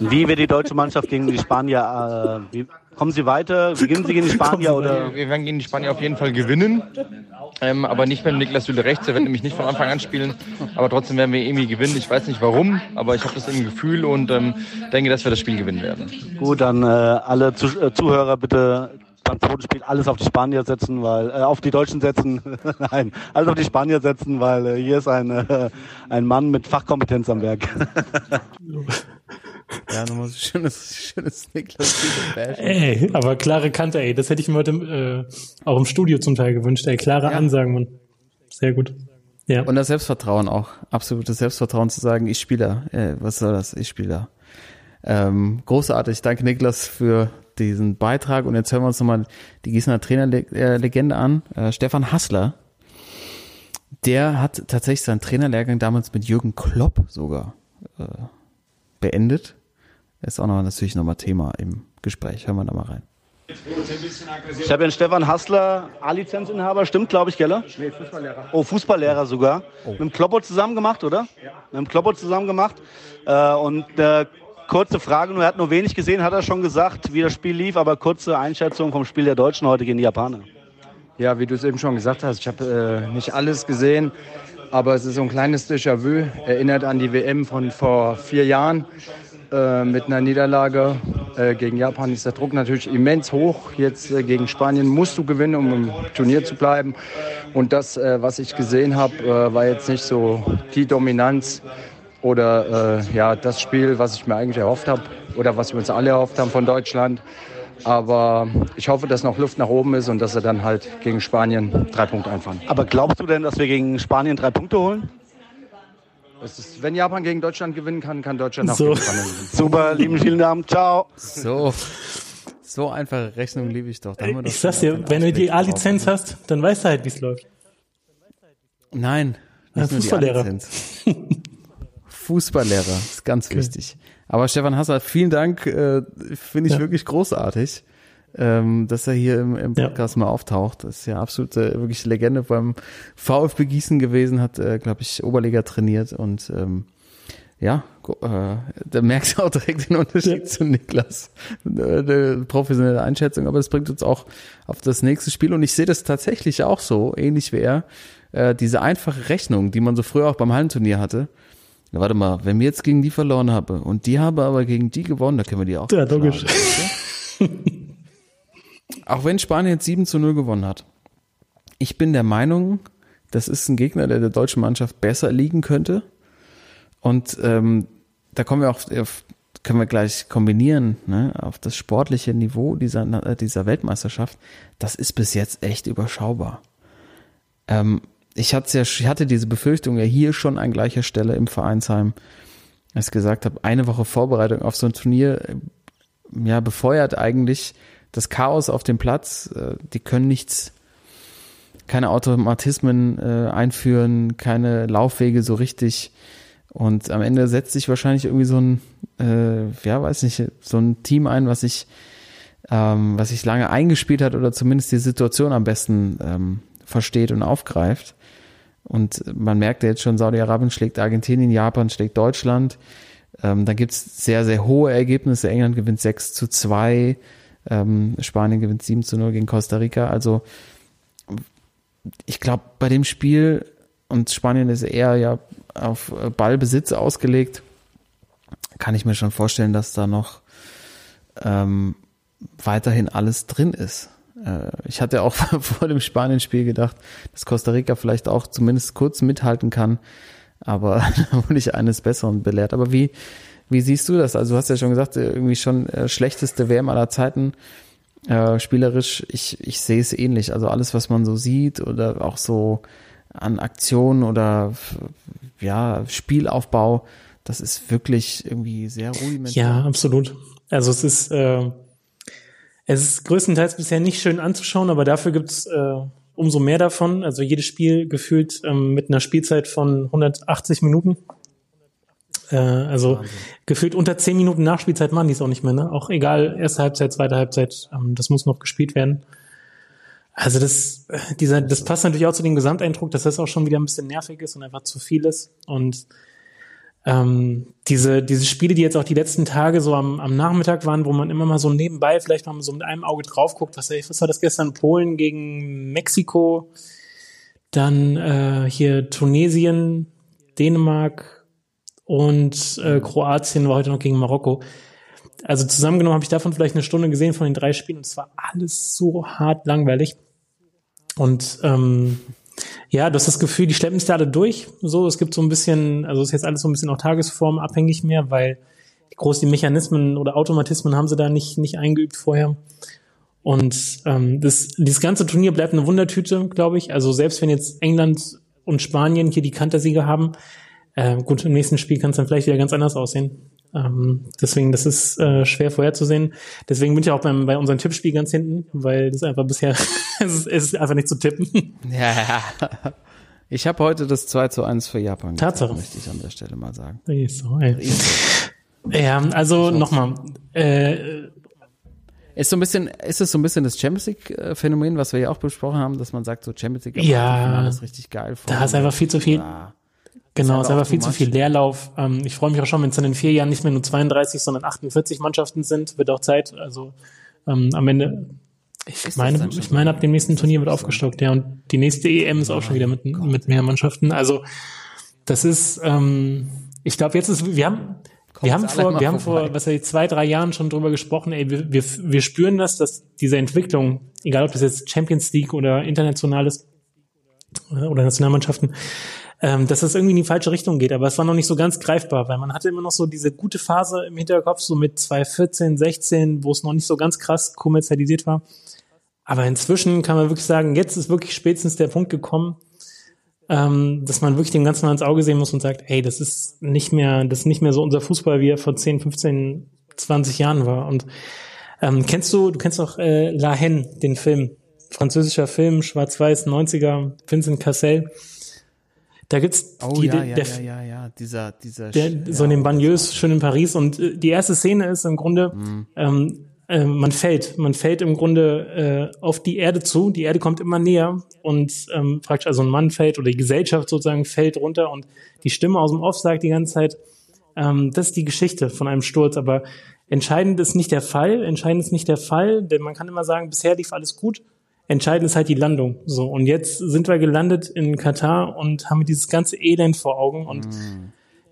Wie wird die deutsche Mannschaft gegen die Spanier, äh, wie, kommen sie weiter? Beginnen sie gegen die <laughs> Spanier oder? Wir werden gegen die Spanier auf jeden Fall gewinnen. Ähm, aber nicht mit Niklas Süle rechts, der wird nämlich nicht von Anfang an spielen. Aber trotzdem werden wir irgendwie gewinnen. Ich weiß nicht warum, aber ich habe das im Gefühl und ähm, denke, dass wir das Spiel gewinnen werden. Gut, dann äh, alle Zu äh, Zuhörer bitte beim zweiten Spiel alles auf die Spanier setzen, weil äh, auf die Deutschen setzen. <laughs> Nein, alles auf die Spanier setzen, weil äh, hier ist ein, äh, ein Mann mit Fachkompetenz am Werk. <laughs> Ja, nochmal so schönes, schönes Niklas. Ey, aber klare Kante, ey. Das hätte ich mir heute äh, auch im Studio zum Teil gewünscht, ey. Klare Ansagen, Mann. Sehr gut. Ja. Und das Selbstvertrauen auch. Absolutes Selbstvertrauen zu sagen, ich spiele da. Äh, was soll das? Ich spiele da. Ähm, großartig. Danke, Niklas, für diesen Beitrag. Und jetzt hören wir uns nochmal die Gießener Trainerlegende an. Äh, Stefan Hassler. Der hat tatsächlich seinen Trainerlehrgang damals mit Jürgen Klopp sogar äh, beendet. Ist auch noch natürlich nochmal Thema im Gespräch. Hören wir da mal rein. Ich habe ja einen Stefan Hassler, A-Lizenzinhaber, stimmt, glaube ich, Geller? Nee, Fußballlehrer. Oh, Fußballlehrer sogar. Mit dem Kloppo zusammen gemacht, oder? Ja. Mit dem Kloppo zusammen gemacht. Äh, und äh, kurze Frage, nur er hat nur wenig gesehen, hat er schon gesagt, wie das Spiel lief, aber kurze Einschätzung vom Spiel der Deutschen heute gegen die Japaner. Ja, wie du es eben schon gesagt hast, ich habe äh, nicht alles gesehen, Aber es ist so ein kleines Déjà-vu, erinnert an die WM von vor vier Jahren. Äh, mit einer Niederlage äh, gegen Japan ist der Druck natürlich immens hoch. Jetzt äh, gegen Spanien musst du gewinnen, um im Turnier zu bleiben. Und das, äh, was ich gesehen habe, äh, war jetzt nicht so die Dominanz oder äh, ja, das Spiel, was ich mir eigentlich erhofft habe oder was wir uns alle erhofft haben von Deutschland. Aber ich hoffe, dass noch Luft nach oben ist und dass sie dann halt gegen Spanien drei Punkte einfahren. Aber glaubst du denn, dass wir gegen Spanien drei Punkte holen? Es ist, wenn Japan gegen Deutschland gewinnen kann, kann Deutschland auch So. gegen Spanien gewinnen. Super, lieben vielen Dank. Ciao. So. So einfache Rechnung liebe ich doch. Da haben wir doch Ich sag's dir, wenn du die. A-Lizenz hast, dann weißt du halt, wie es läuft. Nein, nicht Fußballlehrer. A-Lizenz. Fußballlehrer ist ganz wichtig. Aber Stefan Hasser, vielen Dank, äh, finde ich Ja. wirklich großartig, ähm, dass er hier im, im Ja. Podcast mal auftaucht. Das ist ja absolute wirklich Legende beim VfB Gießen gewesen, hat, äh, glaube ich, Oberliga trainiert und ähm, ja, äh, da merkst du auch direkt den Unterschied Ja. zu Niklas. Äh, die professionelle Einschätzung, aber das bringt uns auch auf das nächste Spiel und ich sehe das tatsächlich auch so, ähnlich wie er, äh, diese einfache Rechnung, die man so früher auch beim Hallenturnier hatte. Ja, warte mal, wenn wir jetzt gegen die verloren habe und die habe aber gegen die gewonnen, da können wir die auch Ja, logisch. <laughs> Auch wenn Spanien jetzt 7 zu 0 gewonnen hat. Ich bin der Meinung, das ist ein Gegner, der der deutschen Mannschaft besser liegen könnte. Und ähm, da kommen wir auch, können wir gleich kombinieren, ne, auf das sportliche Niveau dieser, dieser Weltmeisterschaft. Das ist bis jetzt echt überschaubar. Ähm, ich, hatte ja, ich hatte diese Befürchtung ja hier schon an gleicher Stelle im Vereinsheim, als ich gesagt habe, eine Woche Vorbereitung auf so ein Turnier, äh, ja, befeuert eigentlich das Chaos auf dem Platz. Äh, die können nichts, keine Automatismen äh, einführen, keine Laufwege so richtig. Und am Ende setzt sich wahrscheinlich irgendwie so ein, äh, ja, weiß nicht, so ein Team ein, was sich, ähm, was sich lange eingespielt hat oder zumindest die Situation am besten ähm, versteht und aufgreift. Und man merkt ja jetzt schon, Saudi-Arabien schlägt Argentinien, Japan schlägt Deutschland. Ähm, da gibt's sehr, sehr hohe Ergebnisse. England gewinnt 6 zu 2, ähm, Spanien gewinnt 7 zu 0 gegen Costa Rica. Also ich glaube, bei dem Spiel, und Spanien ist eher ja auf Ballbesitz ausgelegt, kann ich mir schon vorstellen, dass da noch ähm, weiterhin alles drin ist. Äh, ich hatte auch <laughs> vor dem Spanien-Spiel gedacht, dass Costa Rica vielleicht auch zumindest kurz mithalten kann, aber <laughs> da wurde ich eines Besseren belehrt. Aber wie, wie siehst du das? Also du hast ja schon gesagt, äh, irgendwie schon äh, schlechteste WM aller Zeiten. Spielerisch, ich, ich sehe es ähnlich. Also alles, was man so sieht oder auch so an Aktionen oder ja, Spielaufbau, das ist wirklich irgendwie sehr rudimentär. Ja, absolut. Also es ist, äh, es ist größtenteils bisher nicht schön anzuschauen, aber dafür gibt's äh, umso mehr davon. Also jedes Spiel gefühlt ähm, mit einer Spielzeit von 180 Minuten. Äh, also gefühlt unter 10 Minuten Nachspielzeit machen die es auch nicht mehr. Ne? Auch egal, erste Halbzeit, zweite Halbzeit, ähm, das muss noch gespielt werden. Also das, äh, dieser, das passt natürlich auch zu dem Gesamteindruck, dass das auch schon wieder ein bisschen nervig ist und einfach zu viel ist. Und ähm, diese, diese Spiele, die jetzt auch die letzten Tage so am, am Nachmittag waren, wo man immer mal so nebenbei vielleicht mal so mit einem Auge drauf guckt, was, was war das gestern? Polen gegen Mexiko, dann äh, hier Tunesien, Dänemark und äh, Kroatien war heute noch gegen Marokko. Also zusammengenommen habe ich davon vielleicht eine Stunde gesehen von den drei Spielen und es war alles so hart langweilig. Und ähm, ja, du hast das Gefühl, die schleppen sich da alle durch. So, es gibt so ein bisschen, also ist jetzt alles so ein bisschen auch tagesformabhängig mehr, weil groß die Mechanismen oder Automatismen haben sie da nicht, nicht eingeübt vorher. Und ähm, das, dieses ganze Turnier bleibt eine Wundertüte, glaube ich. Also selbst wenn jetzt England und Spanien hier die Kantersieger haben, äh, gut, im nächsten Spiel kann es dann vielleicht wieder ganz anders aussehen. Ähm, deswegen, das ist äh, schwer vorherzusehen. Deswegen bin ich auch beim, bei unserem Tippspiel ganz hinten, weil das einfach bisher, <laughs> es, ist, es ist einfach nicht zu tippen. Ja. Ich habe heute das 2 zu 1 für Japan Tatsache. getippt, möchte ich an der Stelle mal sagen. So, ey. Ja, also nochmal. Äh, Ist so ein bisschen, ist es so ein bisschen das Champions League äh, Phänomen, was wir ja auch besprochen haben, dass man sagt, so Champions League Ja. alles richtig geil. da ist einfach viel zu viel. Ja. Genau, Ist ist aber einfach viel zu viel. Leerlauf. Ähm, ich freue mich auch schon, wenn es dann in vier Jahren nicht mehr nur 32, sondern 48 Mannschaften sind. Wird auch Zeit. Also ähm, am Ende Ich meine, ich meine, ab dem nächsten Turnier wird aufgestockt, ja. Und die nächste EM ist auch schon wieder mit, mit mehr Mannschaften. Also, das ist, ähm, ich glaube, jetzt ist, wir haben, wir haben vor, wir haben vor, was weiß ich, zwei, drei Jahren schon drüber gesprochen, ey, wir, wir, wir spüren das, dass diese Entwicklung, egal ob das jetzt Champions League oder internationales äh, oder Nationalmannschaften, ähm, dass das irgendwie in die falsche Richtung geht. Aber es war noch nicht so ganz greifbar, weil man hatte immer noch so diese gute Phase im Hinterkopf, so mit 2014, 16, wo es noch nicht so ganz krass kommerzialisiert war. Aber inzwischen kann man wirklich sagen, jetzt ist wirklich spätestens der Punkt gekommen, ähm, dass man wirklich dem Ganzen mal ins Auge sehen muss und sagt, hey, das ist nicht mehr, das ist nicht mehr so unser Fußball, wie er vor 10, 15, 20 Jahren war. Und ähm, kennst du, du kennst auch äh, La Haine, den Film, französischer Film, schwarz-weiß, 90er, Vincent Cassel. Da gibt's Oh die, ja, der, ja, der, ja, ja, ja, dieser, dieser, der, ja, so in den Banlieues, schön in Paris. Und äh, die erste Szene ist im Grunde, Mhm. ähm, äh, man fällt, man fällt im Grunde äh, auf die Erde zu. Die Erde kommt immer näher und ähm, praktisch also ein Mann fällt oder die Gesellschaft sozusagen fällt runter und die Stimme aus dem Off sagt die ganze Zeit, ähm, das ist die Geschichte von einem Sturz. Aber entscheidend ist nicht der Fall, entscheidend ist nicht der Fall, denn man kann immer sagen, bisher lief alles gut. Entscheidend ist halt die Landung. So und jetzt sind wir gelandet in Katar und haben dieses ganze Elend vor Augen und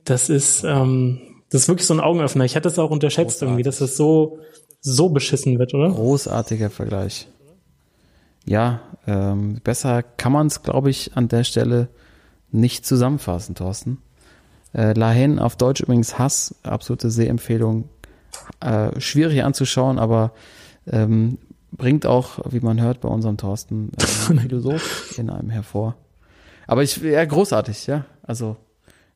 das ist ähm, das ist wirklich so ein Augenöffner. Ich hatte das auch unterschätzt irgendwie, dass das so so beschissen wird, oder? Großartiger Vergleich. Ja, ähm, besser kann man es, glaube ich, an der Stelle nicht zusammenfassen, Thorsten. Äh, Lahen auf Deutsch übrigens Hass, absolute Sehempfehlung. Äh, schwierig anzuschauen, aber ähm, bringt auch, wie man hört, bei unserem Thorsten äh, <laughs> Philosoph in einem hervor. Aber ich, ja, großartig, ja. Also,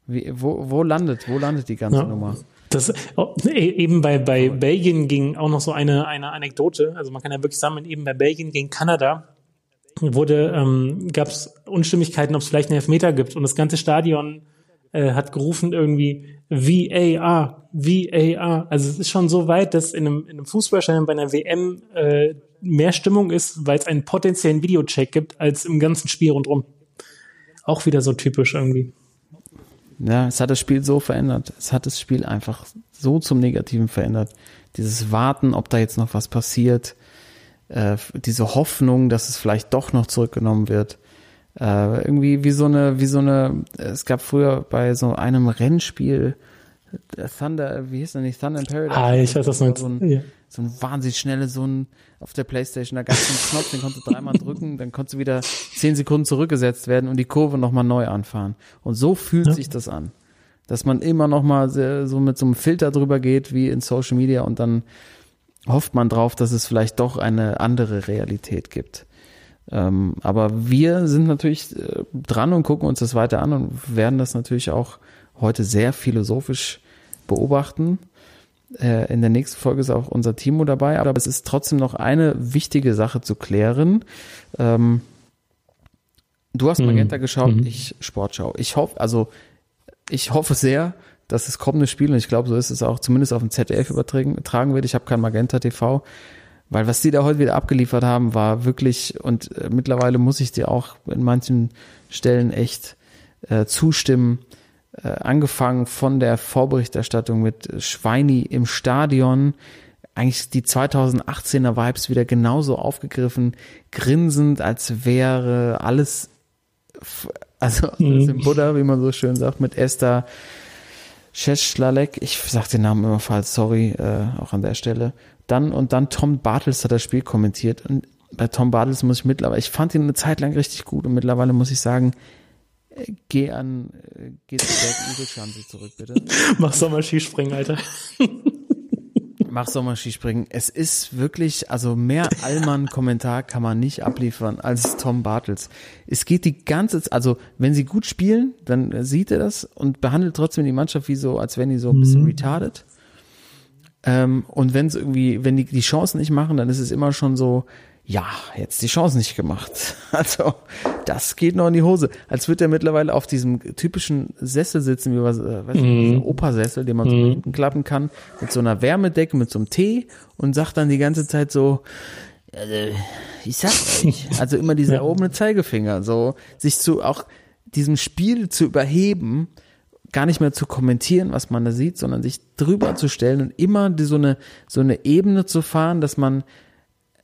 wie, wo, wo landet, wo landet die ganze Ja. Nummer? Das oh, eben bei bei Belgien ging auch noch so eine eine Anekdote. Also man kann ja wirklich sammeln. Eben bei Belgien gegen Kanada wurde ähm, gab es Unstimmigkeiten, ob es vielleicht einen Elfmeter gibt und das ganze Stadion äh, hat gerufen irgendwie VAR, VAR. Also es ist schon so weit, dass in einem, in einem Fußballstadion bei einer WM äh, mehr Stimmung ist, weil es einen potenziellen Videocheck gibt, als im ganzen Spiel rundherum. Auch wieder so typisch irgendwie. Ja, es hat das Spiel so verändert. Es hat das Spiel einfach so zum Negativen verändert. Dieses Warten, ob da jetzt noch was passiert, äh, diese Hoffnung, dass es vielleicht doch noch zurückgenommen wird. Äh, irgendwie wie so eine, wie so eine, es gab früher bei so einem Rennspiel, äh, Thunder, wie hieß das nicht, Thunder in Paradise? Ah, ich weiß, was du meinst. So ein, Ja. So ein wahnsinnig schnelle, so ein auf der Playstation, da gab es einen Knopf, den konntest du dreimal drücken, dann konntest du wieder zehn Sekunden zurückgesetzt werden und die Kurve nochmal neu anfahren. Und so fühlt Ja. sich das an. Dass man immer nochmal so mit so einem Filter drüber geht, wie in Social Media und dann hofft man drauf, dass es vielleicht doch eine andere Realität gibt. Ähm, aber wir sind natürlich äh, dran und gucken uns das weiter an und werden das natürlich auch heute sehr philosophisch beobachten. Äh, in der nächsten Folge ist auch unser Timo dabei, aber es ist trotzdem noch eine wichtige Sache zu klären. Ähm, du hast Mhm. Magenta geschaut, Mhm. ich Sportschau. Ich hoffe, also ich hoffe sehr, dass das kommende Spiel, und ich glaube, so ist es auch zumindest auf dem ZDF übertragen übertragen wird. Ich habe kein Magenta TV, weil was die da heute wieder abgeliefert haben, war wirklich, und äh, mittlerweile muss ich dir auch in manchen Stellen echt äh, zustimmen, äh, angefangen von der Vorberichterstattung mit Schweini im Stadion, eigentlich die 2018er Vibes wieder genauso aufgegriffen, grinsend, als wäre alles, also alles im Buddha, wie man so schön sagt, mit Esther Scheschlalek, ich sag den Namen immer falsch, sorry, äh, auch an der Stelle. Dann und dann Tom Bartels hat das Spiel kommentiert. Und bei Tom Bartels muss ich mittlerweile, ich fand ihn eine Zeit lang richtig gut und mittlerweile muss ich sagen, geh an, äh, geh zu Berg Igelschanze zurück, bitte. <laughs> Mach Sommer-Skispringen, Alter. <laughs> Mach Sommerskispringen. Es ist wirklich, also mehr Allmann-Kommentar kann man nicht abliefern als Tom Bartels. Es geht die ganze Zeit, also wenn sie gut spielen, dann sieht er das und behandelt trotzdem die Mannschaft wie so, als wären die so ein bisschen retarded. Ähm, und wenn es irgendwie, wenn die die Chancen nicht machen, dann ist es immer schon so, ja, jetzt die Chance nicht gemacht. <laughs> Also, das geht noch in die Hose. Als würde er mittlerweile auf diesem typischen Sessel sitzen, wie was, äh, weißt du, dieser Opersessel, den man so nach hinten klappen kann, mit so einer Wärmedecke, mit so einem Tee und sagt dann die ganze Zeit so, also, ich sag euch, <laughs> also immer dieser erhobene Zeigefinger, so, sich zu, auch diesem Spiel zu überheben, gar nicht mehr zu kommentieren, was man da sieht, sondern sich drüber zu stellen und immer die, so eine, so eine Ebene zu fahren, dass man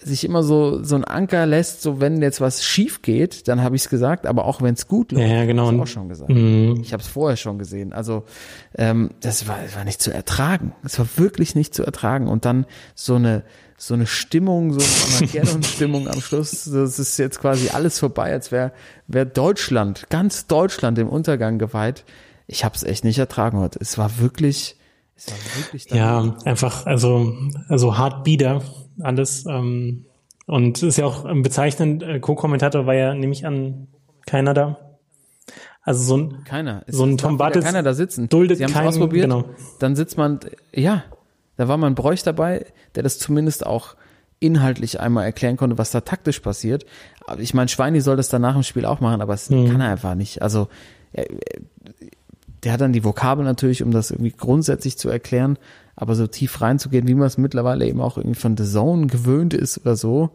sich immer so, so ein Anker lässt, so wenn jetzt was schief geht, dann habe ich es gesagt, aber auch wenn es gut läuft, Ja, genau. habe ich auch schon gesagt. Mhm. Ich habe es vorher schon gesehen. Also ähm, das war, das war nicht zu ertragen. Es war wirklich nicht zu ertragen. Und dann so eine so eine Stimmung, so eine Armageddon-Stimmung am Schluss. Das ist jetzt quasi alles vorbei, als wäre wär Deutschland, ganz Deutschland im Untergang geweiht. Ich habe es echt nicht ertragen heute. Es war wirklich, es war wirklich Ja, einfach, also, also hart bieder alles. Ähm, und ist ja auch ähm, bezeichnend, äh, Co-Kommentator war ja nämlich an keiner da. Also so ein, keiner. Es so ein Tom Bartels keiner da sitzen. duldet Sie haben keinen- ausprobiert. genau. Dann sitzt man, ja, da war man Bräuch dabei, der das zumindest auch inhaltlich einmal erklären konnte, was da taktisch passiert. Aber ich meine, Schweini soll das dann nach dem Spiel auch machen, aber es Mhm. kann er einfach nicht. Also er, der hat dann die Vokabel natürlich, um das irgendwie grundsätzlich zu erklären, aber so tief reinzugehen, wie man es mittlerweile eben auch irgendwie von The Zone gewöhnt ist oder so.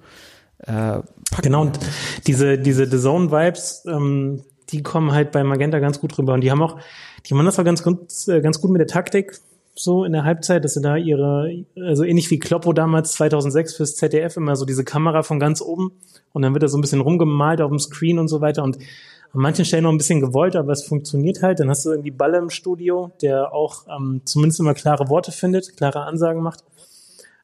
Äh, Genau, und diese, diese The Zone-Vibes, ähm, die kommen halt bei Magenta ganz gut rüber. Und die haben auch, die machen das auch ganz gut, äh, ganz gut mit der Taktik, so in der Halbzeit, dass sie da ihre, also ähnlich wie Kloppo damals 2006 fürs ZDF immer so diese Kamera von ganz oben und dann wird da so ein bisschen rumgemalt auf dem Screen und so weiter und an manchen Stellen noch ein bisschen gewollt, aber es funktioniert halt. Dann hast du irgendwie Balle im Studio, der auch ähm, zumindest immer klare Worte findet, klare Ansagen macht.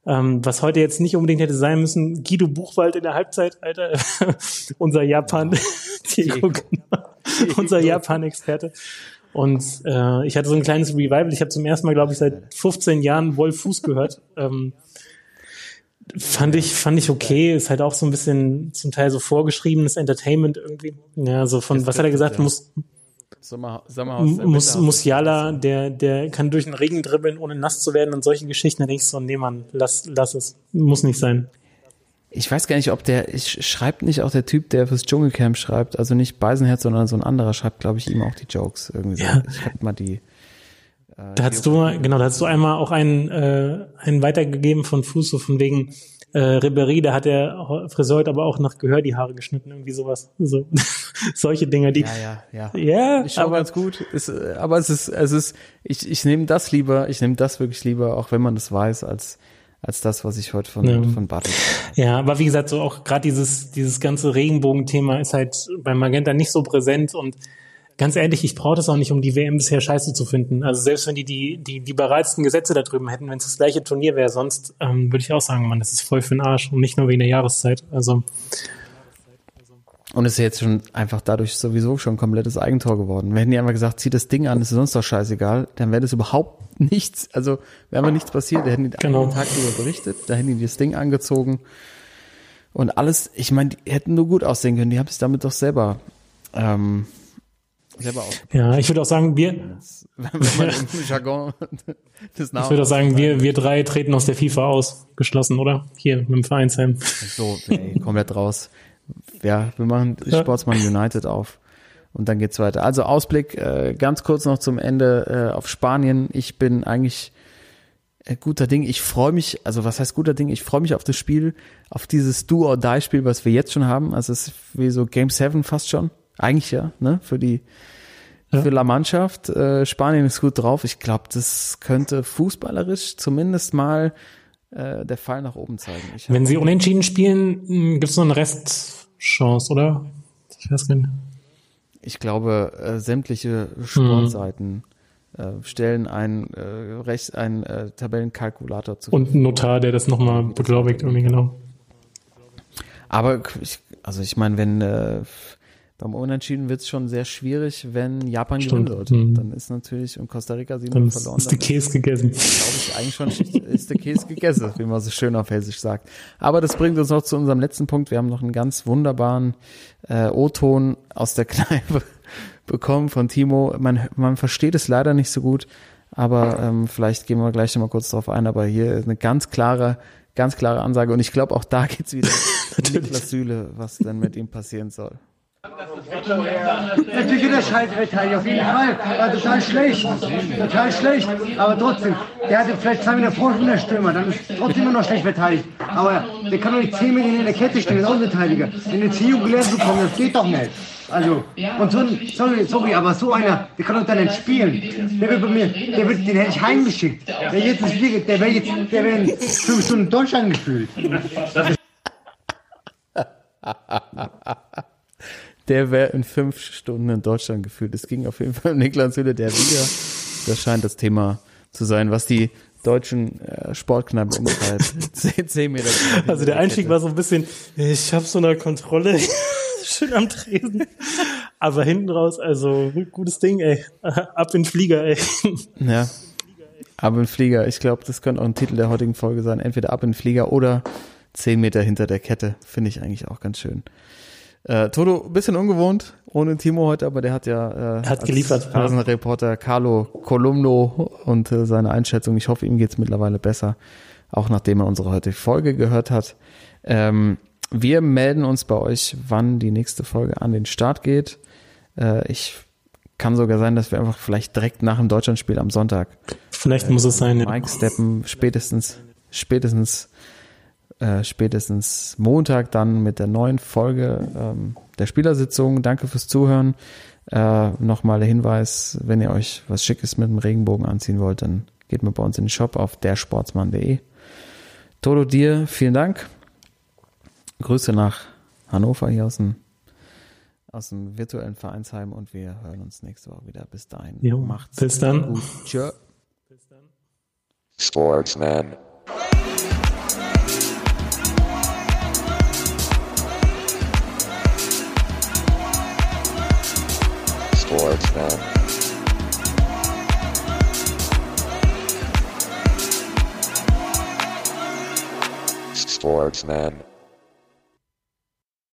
Ähm, was heute jetzt nicht unbedingt hätte sein müssen, Guido Buchwald in der Halbzeit, Alter, <laughs> unser Japan, <laughs> Diego, genau. unser Japan-Experte. Und äh, ich hatte so ein kleines Revival. Ich habe zum ersten Mal, glaube ich, seit 15 Jahren Wolf Fuß gehört. Ähm, fand ich fand ich okay. Ist halt auch so ein bisschen zum Teil so vorgeschriebenes Entertainment irgendwie. Ja, so von was hat er gesagt? ja. Muss Sommer, Sommerhaus der muss Musiala, der der kann durch den Regen dribbeln, ohne nass zu werden und solche Geschichten. Da denke ich so, nee, Mann, lass lass es, muss nicht sein. Ich weiß gar nicht, ob der, ich schreibt nicht auch der Typ, der fürs Dschungelcamp schreibt, also nicht Beisenherz, sondern so ein anderer schreibt, glaube ich, ihm auch die Jokes irgendwie. Ja. So. Ich hab mal die. Da hast du genau, da hast du einmal auch einen äh, einen weitergegeben von Fuß so von wegen äh, Ribery, da hat der Friseur aber auch nach Gehör die Haare geschnitten, irgendwie sowas. <laughs> So <laughs> solche Dinge, die Ja, ja, ja. Ja, ich schaue aber- ganz gut. Ist, äh, aber es ist, es ist, ich, ich nehme das lieber, ich nehme das wirklich lieber, auch wenn man das weiß, als, als das, was ich heute von, Ja. von Bartel. Ja, aber wie gesagt, so auch gerade dieses, dieses ganze Regenbogen-Thema ist halt bei Magenta nicht so präsent und ganz ehrlich, ich brauche das auch nicht, um die WM bisher scheiße zu finden. Also selbst wenn die die, die liberalsten Gesetze da drüben hätten, wenn es das gleiche Turnier wäre, sonst ähm, würde ich auch sagen, man, das ist voll für den Arsch und nicht nur wegen der Jahreszeit. Also Und es ist jetzt schon einfach dadurch sowieso schon ein komplettes Eigentor geworden. Wir hätten die einfach gesagt, zieh das Ding an, ist sonst doch scheißegal, dann wäre das überhaupt <laughs> nichts, also wäre mal nichts passiert, da hätten die Genau. einen Tag darüber berichtet, da hätten die das Ding angezogen und alles, ich meine, die hätten nur gut aussehen können, die haben sich damit doch selber, ähm, selber ausgepackt. ja, ich würde auch sagen, wir, Wenn man <laughs> im Jargon des ich würde auch sagen, wir, wir drei treten aus der FIFA aus, geschlossen, oder? Hier mit dem Vereinsheim. So, ey, komplett raus. Ja, wir machen <laughs> Ja. Sportsman United auf. Und dann geht's weiter. Also Ausblick, äh, ganz kurz noch zum Ende äh, auf Spanien. Ich bin eigentlich äh, guter Ding. Ich freue mich, also was heißt guter Ding? Ich freue mich auf das Spiel, auf dieses Do-or-Die-Spiel, was wir jetzt schon haben. Also es ist wie so Game 7 fast schon. Eigentlich ja, ne? Für die Ja. für La Mannschaft. Äh, Spanien ist gut drauf. Ich glaube, das könnte fußballerisch zumindest mal äh, der Fall nach oben zeigen. Ich Wenn sie unentschieden spielen, gibt es noch eine Restchance, oder? Ich weiß gar nicht. Ich glaube, äh, sämtliche Sportseiten äh, stellen einen, äh, Recht, einen äh, Tabellenkalkulator zu. Und ein Notar, der das nochmal beglaubigt, irgendwie genau. Aber ich, also ich meine, wenn äh, beim Unentschieden wird es schon sehr schwierig, wenn Japan Stimmt. gewinnen sollte. Mhm. Dann ist natürlich und Costa Rica 7 Dann verloren. ist die dann Käse gegessen. glaube ich eigentlich schon ist der Käse gegessen, wie man so schön auf Hessisch sagt. Aber das bringt uns noch zu unserem letzten Punkt. Wir haben noch einen ganz wunderbaren äh, O-Ton aus der <laughs> Kneipe bekommen von Timo. Man, man versteht es leider nicht so gut, aber ähm, vielleicht gehen wir gleich noch mal kurz drauf ein. Aber hier eine ganz klare, ganz klare Ansage. Und ich glaube, auch da geht's wieder um <laughs> Niklas Süle, was denn mit ihm passieren soll. Natürlich wird er scheiße verteidigt, auf jeden Fall. War total schlecht. Total schlecht. Aber trotzdem, der hatte vielleicht zwei Meter Vorsprung der Stürmer, dann ist trotzdem immer noch schlecht verteidigt. Aber der kann doch nicht 10 Meter in der Kette stehen, als Außenverteidiger. Den eine CU gelernt bekommen, das geht doch nicht. Also, und so ein, sorry, sorry, aber so einer, der kann doch dann nicht spielen. Der wird bei mir, der wird, den hätte ich heimgeschickt. Der jetzt ist, der wäre jetzt, der wäre in fünf Stunden in Deutschland gefühlt. <laughs> Der wäre in fünf Stunden in Deutschland gefühlt. Es ging auf jeden Fall um Niklas Süle, der wieder. Das scheint das Thema zu sein, was die deutschen äh, Sportkneipen umtreibt. <laughs> zehn, zehn Meter. <laughs> Also der Einstieg war so ein bisschen, ich habe so eine Kontrolle, <laughs> schön am Tresen. Aber hinten raus, also gutes Ding, ey. Ab in den Flieger, ey. Ja. Ab in den Flieger. Ich glaube, das könnte auch ein Titel der heutigen Folge sein. Entweder ab in den Flieger oder zehn Meter hinter der Kette. Finde ich eigentlich auch ganz schön. Äh, Toto, bisschen ungewohnt, ohne Timo heute, aber der hat ja äh, Hat geliefert. Reporter Carlo Columno und äh, seine Einschätzung. Ich hoffe, ihm geht's mittlerweile besser, auch nachdem er unsere heutige Folge gehört hat. Ähm, wir melden uns bei euch, wann die nächste Folge an den Start geht. Äh, ich kann sogar sein, dass wir einfach vielleicht direkt nach dem Deutschlandspiel am Sonntag Vielleicht muss es sein, ja. Mike steppen, spätestens, spätestens, äh, spätestens Montag dann mit der neuen Folge ähm, der Spielersitzung. Danke fürs Zuhören. Äh, Nochmal der Hinweis, wenn ihr euch was Schickes mit dem Regenbogen anziehen wollt, dann geht mal bei uns in den Shop auf dersportsmann.de. Toto, dir vielen Dank. Grüße nach Hannover hier aus dem, aus dem virtuellen Vereinsheim und wir hören uns nächste Woche wieder. Bis dahin. Jo, Macht's bis dann. gut. Tschö. Sportsman. Sportsman. Sportsman.